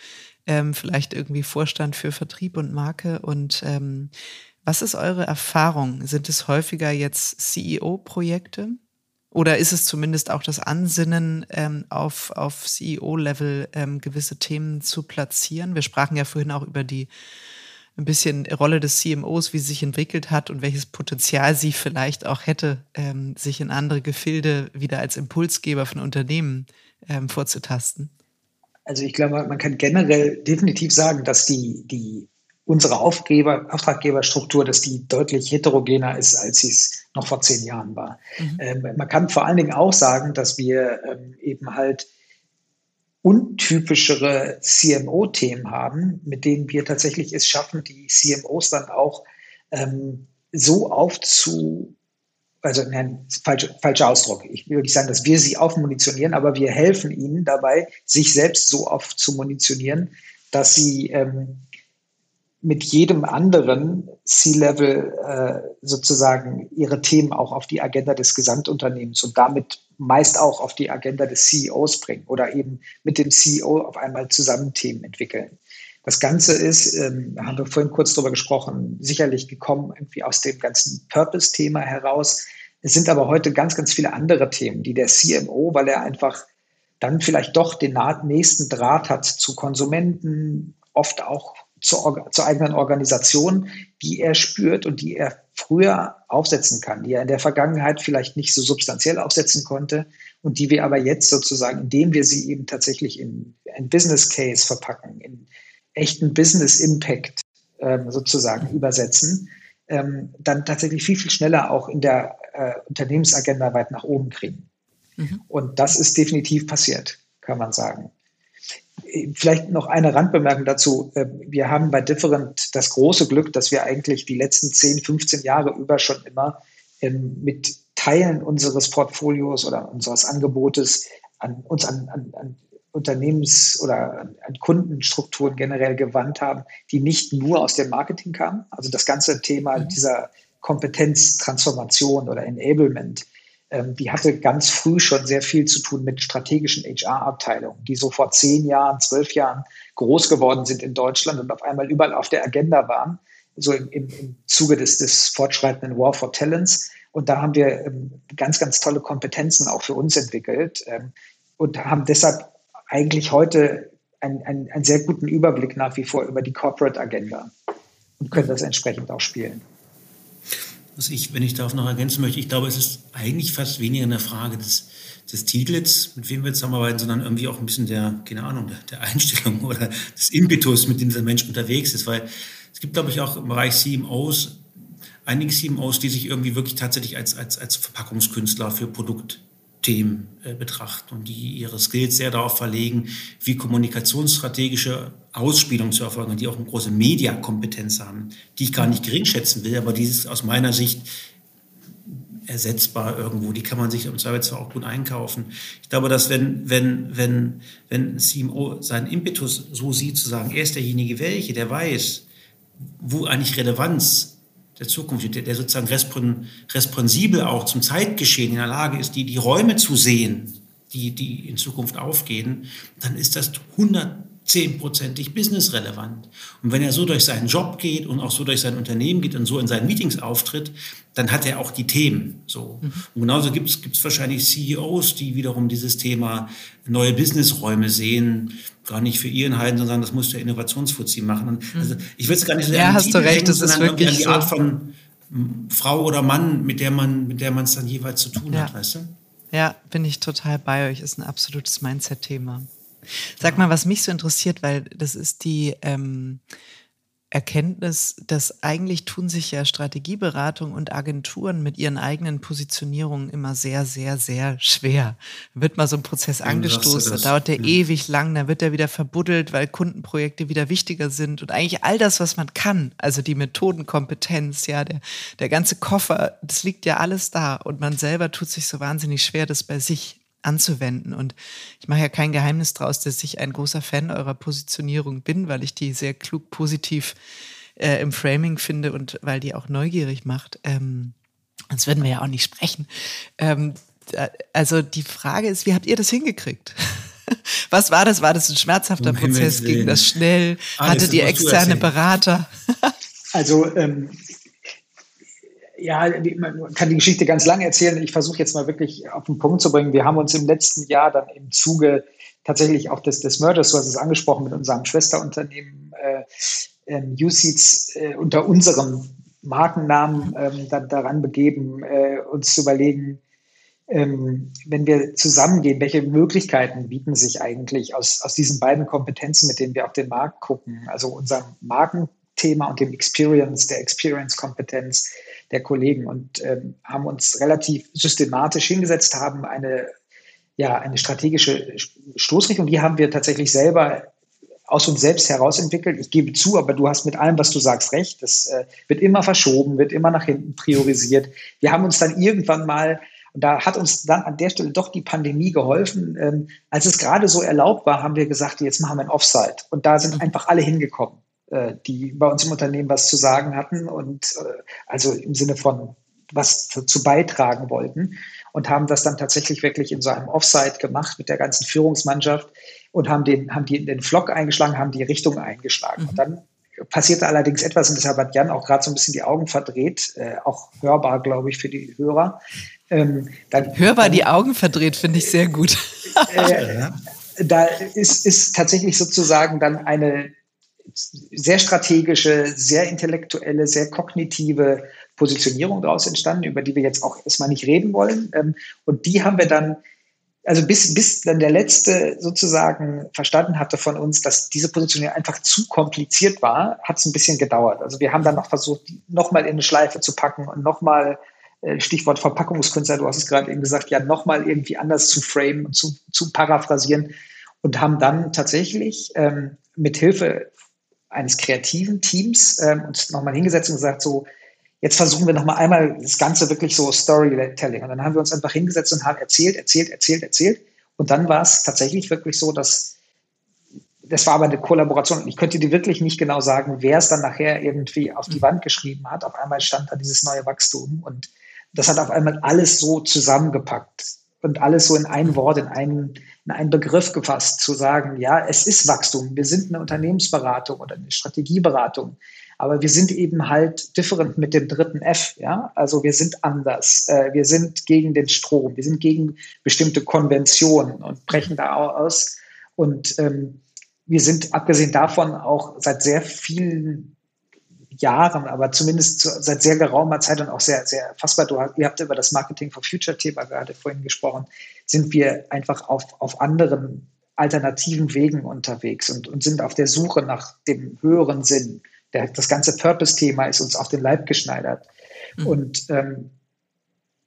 ähm, vielleicht irgendwie Vorstand für Vertrieb und Marke. Und ähm, was ist eure Erfahrung? Sind es häufiger jetzt CEO-Projekte? Oder ist es zumindest auch das Ansinnen, ähm, auf, auf CEO-Level ähm, gewisse Themen zu platzieren? Wir sprachen ja vorhin auch über die ein bisschen Rolle des CMOs, wie sie sich entwickelt hat und welches Potenzial sie vielleicht auch hätte, ähm, sich in andere Gefilde wieder als Impulsgeber von Unternehmen ähm, vorzutasten? Also ich glaube, man kann generell definitiv sagen, dass die, die unsere Aufgeber, Auftraggeberstruktur, dass die deutlich heterogener ist, als sie es noch vor zehn Jahren war. Mhm. Ähm, man kann vor allen Dingen auch sagen, dass wir ähm, eben halt untypischere CMO-Themen haben, mit denen wir tatsächlich es schaffen, die CMOs dann auch ähm, so aufzu, also nein, falsch, falscher Ausdruck. Ich will nicht sagen, dass wir sie aufmunitionieren, aber wir helfen ihnen dabei, sich selbst so aufzumunitionieren, dass sie ähm, mit jedem anderen C-Level äh, sozusagen ihre Themen auch auf die Agenda des Gesamtunternehmens und damit meist auch auf die Agenda des CEOs bringen oder eben mit dem CEO auf einmal zusammen Themen entwickeln. Das Ganze ist, ähm, haben wir vorhin kurz darüber gesprochen, sicherlich gekommen irgendwie aus dem ganzen Purpose-Thema heraus. Es sind aber heute ganz, ganz viele andere Themen, die der CMO, weil er einfach dann vielleicht doch den nächsten Draht hat zu Konsumenten, oft auch zur, zur eigenen Organisation, die er spürt und die er früher aufsetzen kann, die er in der Vergangenheit vielleicht nicht so substanziell aufsetzen konnte und die wir aber jetzt sozusagen, indem wir sie eben tatsächlich in ein Business Case verpacken, in echten Business Impact ähm, sozusagen übersetzen, ähm, dann tatsächlich viel, viel schneller auch in der äh, Unternehmensagenda weit nach oben kriegen. Mhm. Und das ist definitiv passiert, kann man sagen. Vielleicht noch eine Randbemerkung dazu. Ähm, wir haben bei Different das große Glück, dass wir eigentlich die letzten 10, 15 Jahre über schon immer ähm, mit Teilen unseres Portfolios oder unseres Angebotes an uns an, an, an Unternehmens- oder an Kundenstrukturen generell gewandt haben, die nicht nur aus dem Marketing kamen. Also das ganze Thema mhm. dieser Kompetenztransformation oder Enablement die hatte ganz früh schon sehr viel zu tun mit strategischen HR-Abteilungen, die so vor zehn Jahren, zwölf Jahren groß geworden sind in Deutschland und auf einmal überall auf der Agenda waren, so im, im, im Zuge des, des fortschreitenden War for Talents. Und da haben wir ähm, ganz, ganz tolle Kompetenzen auch für uns entwickelt ähm, und haben deshalb eigentlich heute einen, einen, einen sehr guten Überblick nach wie vor über die Corporate Agenda und können das entsprechend auch spielen was ich, wenn ich darauf noch ergänzen möchte, ich glaube, es ist eigentlich fast weniger eine Frage des, des Titels, mit wem wir zusammenarbeiten, sondern irgendwie auch ein bisschen der, keine Ahnung, der, der Einstellung oder des Impetus, mit dem dieser Mensch unterwegs ist. Weil es gibt, glaube ich, auch im Bereich CMOs einige CMOs, die sich irgendwie wirklich tatsächlich als, als, als Verpackungskünstler für Produkt Themen äh, betrachten und die ihre Skills sehr darauf verlegen, wie kommunikationsstrategische Ausspielung zu erfolgen, die auch eine große Mediakompetenz haben, die ich gar nicht gering schätzen will, aber die ist aus meiner Sicht ersetzbar irgendwo. Die kann man sich im Zweifelsfall auch gut einkaufen. Ich glaube, dass wenn, wenn, wenn, wenn ein CMO seinen Impetus so sieht, zu sagen, er ist derjenige welche, der weiß, wo eigentlich Relevanz der Zukunft, der, der sozusagen respon, responsibel auch zum Zeitgeschehen in der Lage ist, die, die Räume zu sehen, die, die in Zukunft aufgehen, dann ist das 100 zehnprozentig businessrelevant. Und wenn er so durch seinen Job geht und auch so durch sein Unternehmen geht und so in seinen Meetings auftritt, dann hat er auch die Themen. So. Mhm. Und genauso gibt es wahrscheinlich CEOs, die wiederum dieses Thema neue Businessräume sehen, gar nicht für ihren Halten, sondern das muss der Innovationsfuzzi machen. Und mhm. also ich will es gar nicht so Ja, hast du recht, das ist wirklich an die Art von Frau oder Mann, mit der man mit der man es dann jeweils zu tun ja. hat, weißt du? Ja, bin ich total bei euch. Ist ein absolutes Mindset-Thema. Sag mal, was mich so interessiert, weil das ist die ähm, Erkenntnis, dass eigentlich tun sich ja Strategieberatung und Agenturen mit ihren eigenen Positionierungen immer sehr, sehr, sehr schwer. Da wird mal so ein Prozess angestoßen, da dauert der ja. ewig lang, dann wird er wieder verbuddelt, weil Kundenprojekte wieder wichtiger sind und eigentlich all das, was man kann, also die Methodenkompetenz, ja, der, der ganze Koffer, das liegt ja alles da und man selber tut sich so wahnsinnig schwer, das bei sich anzuwenden. Und ich mache ja kein Geheimnis draus, dass ich ein großer Fan eurer Positionierung bin, weil ich die sehr klug positiv äh, im Framing finde und weil die auch neugierig macht. Ähm, sonst würden wir ja auch nicht sprechen. Ähm, also die Frage ist, wie habt ihr das hingekriegt? Was war das? War das ein schmerzhafter um Prozess? Ging das schnell? Hattet ihr externe Berater? also ähm, ja, man kann die Geschichte ganz lang erzählen. Ich versuche jetzt mal wirklich auf den Punkt zu bringen. Wir haben uns im letzten Jahr dann im Zuge tatsächlich auch des, des Mergers, du hast es angesprochen, mit unserem Schwesterunternehmen äh, ähm, USeeds äh, unter unserem Markennamen ähm, dann daran begeben, äh, uns zu überlegen, ähm, wenn wir zusammengehen, welche Möglichkeiten bieten sich eigentlich aus, aus diesen beiden Kompetenzen, mit denen wir auf den Markt gucken, also unserem Markenthema und dem Experience, der Experience-Kompetenz, der Kollegen und ähm, haben uns relativ systematisch hingesetzt, haben eine, ja, eine strategische Stoßrichtung, die haben wir tatsächlich selber aus uns selbst heraus entwickelt. Ich gebe zu, aber du hast mit allem, was du sagst, recht. Das äh, wird immer verschoben, wird immer nach hinten priorisiert. Wir haben uns dann irgendwann mal, und da hat uns dann an der Stelle doch die Pandemie geholfen, ähm, als es gerade so erlaubt war, haben wir gesagt, jetzt machen wir ein Offsite. Und da sind einfach alle hingekommen. Äh, die bei uns im Unternehmen was zu sagen hatten und äh, also im Sinne von was zu beitragen wollten und haben das dann tatsächlich wirklich in so einem Offsite gemacht mit der ganzen Führungsmannschaft und haben den, haben die in den Flock eingeschlagen, haben die Richtung eingeschlagen. Mhm. Und dann passierte allerdings etwas, und deshalb hat Jan auch gerade so ein bisschen die Augen verdreht, äh, auch hörbar, glaube ich, für die Hörer. Ähm, dann, hörbar dann, die Augen verdreht, finde ich sehr gut. Äh, da ist, ist tatsächlich sozusagen dann eine sehr strategische, sehr intellektuelle, sehr kognitive Positionierung daraus entstanden, über die wir jetzt auch erstmal nicht reden wollen. Ähm, und die haben wir dann, also bis, bis dann der letzte sozusagen verstanden hatte von uns, dass diese Positionierung einfach zu kompliziert war, hat es ein bisschen gedauert. Also wir haben dann noch versucht, nochmal in eine Schleife zu packen und nochmal äh, Stichwort Verpackungskünstler, du hast es gerade eben gesagt, ja, nochmal irgendwie anders zu framen und zu, zu paraphrasieren und haben dann tatsächlich ähm, mit Hilfe eines kreativen Teams ähm, uns nochmal hingesetzt und gesagt, so, jetzt versuchen wir nochmal einmal das Ganze wirklich so Storytelling. Und dann haben wir uns einfach hingesetzt und haben erzählt, erzählt, erzählt, erzählt. Und dann war es tatsächlich wirklich so, dass das war aber eine Kollaboration. Ich könnte dir wirklich nicht genau sagen, wer es dann nachher irgendwie auf die Wand geschrieben hat. Auf einmal stand da dieses neue Wachstum und das hat auf einmal alles so zusammengepackt und alles so in ein Wort, in einen, in einen Begriff gefasst, zu sagen, ja, es ist Wachstum. Wir sind eine Unternehmensberatung oder eine Strategieberatung. Aber wir sind eben halt different mit dem dritten F, ja. Also wir sind anders. Äh, wir sind gegen den Strom. Wir sind gegen bestimmte Konventionen und brechen da aus. Und ähm, wir sind abgesehen davon auch seit sehr vielen Jahren, aber zumindest seit sehr geraumer Zeit und auch sehr, sehr fassbar, du, ihr habt über das Marketing for Future Thema gerade vorhin gesprochen, sind wir einfach auf, auf anderen alternativen Wegen unterwegs und, und sind auf der Suche nach dem höheren Sinn. Der, das ganze Purpose-Thema ist uns auf den Leib geschneidert. Mhm. Und ähm,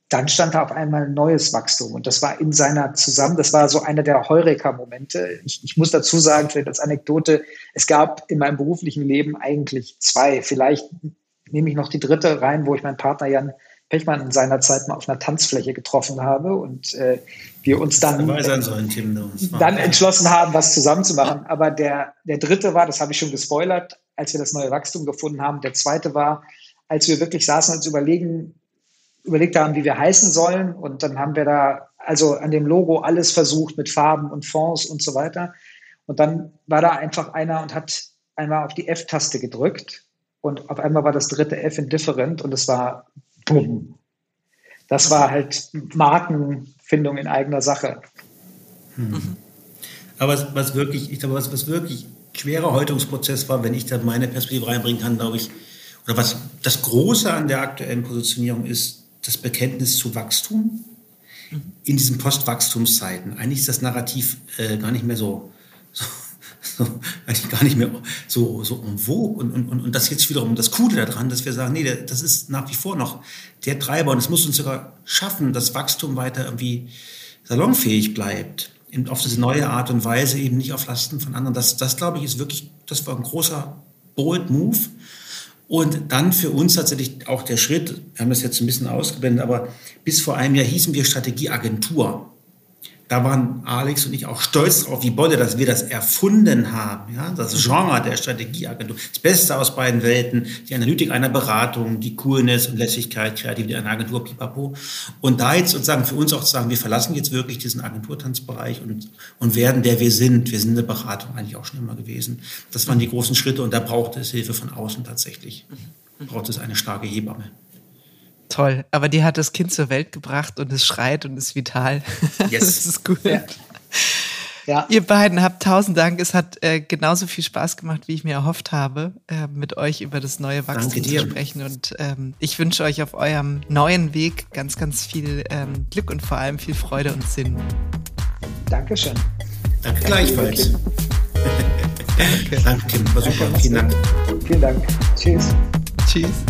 dann stand da auf einmal ein neues Wachstum. Und das war in seiner zusammen, das war so einer der Heureka-Momente. Ich, ich muss dazu sagen, vielleicht als Anekdote, es gab in meinem beruflichen Leben eigentlich zwei. Vielleicht nehme ich noch die dritte rein, wo ich meinen Partner Jan Pechmann in seiner Zeit mal auf einer Tanzfläche getroffen habe und äh, wir uns dann, Tim, dann entschlossen haben, was zusammenzumachen. Aber der, der dritte war, das habe ich schon gespoilert, als wir das neue Wachstum gefunden haben. Der zweite war, als wir wirklich saßen und uns überlegen, überlegt haben, wie wir heißen sollen. Und dann haben wir da also an dem Logo alles versucht mit Farben und Fonds und so weiter. Und dann war da einfach einer und hat einmal auf die F-Taste gedrückt und auf einmal war das dritte F indifferent und es war bumm. Das war halt Markenfindung in eigener Sache. Mhm. Aber was, was, wirklich, ich glaube, was, was wirklich schwerer Häutungsprozess war, wenn ich da meine Perspektive reinbringen kann, glaube ich, oder was das Große an der aktuellen Positionierung ist, das Bekenntnis zu Wachstum in diesen Postwachstumszeiten. Eigentlich ist das Narrativ äh, gar nicht mehr so, so, so, eigentlich gar nicht mehr so, so en. Und, und, und das jetzt wiederum das Coole daran, dass wir sagen, nee, das ist nach wie vor noch der Treiber und es muss uns sogar schaffen, dass Wachstum weiter irgendwie salonfähig bleibt. auf diese neue Art und Weise, eben nicht auf Lasten von anderen. Das, das glaube ich, ist wirklich, das war ein großer bold Move. Und dann für uns tatsächlich auch der Schritt, wir haben das jetzt ein bisschen ausgeblendet, aber bis vor einem Jahr hießen wir Strategieagentur da waren Alex und ich auch stolz drauf, wie Bolle, dass wir das erfunden haben. Ja? Das Genre der Strategieagentur. Das Beste aus beiden Welten. Die Analytik einer Beratung, die Coolness und Lässigkeit, Kreativität einer Agentur, pipapo. Und da jetzt sozusagen für uns auch zu sagen, wir verlassen jetzt wirklich diesen Agenturtanzbereich und, und werden der wir sind. Wir sind eine Beratung eigentlich auch schon immer gewesen. Das waren die großen Schritte und da braucht es Hilfe von außen tatsächlich. Braucht es eine starke Hebamme. Toll, aber die hat das Kind zur Welt gebracht und es schreit und ist vital. Yes. das ist gut. Ja. Ja. Ihr beiden habt tausend Dank. Es hat äh, genauso viel Spaß gemacht, wie ich mir erhofft habe, äh, mit euch über das neue Wachstum zu sprechen. Und ähm, ich wünsche euch auf eurem neuen Weg ganz, ganz viel ähm, Glück und vor allem viel Freude und Sinn. Dankeschön. Danke gleichfalls. Danke. Danke, Tim. War super. Vielen Dank. Vielen Dank. Tschüss. Tschüss.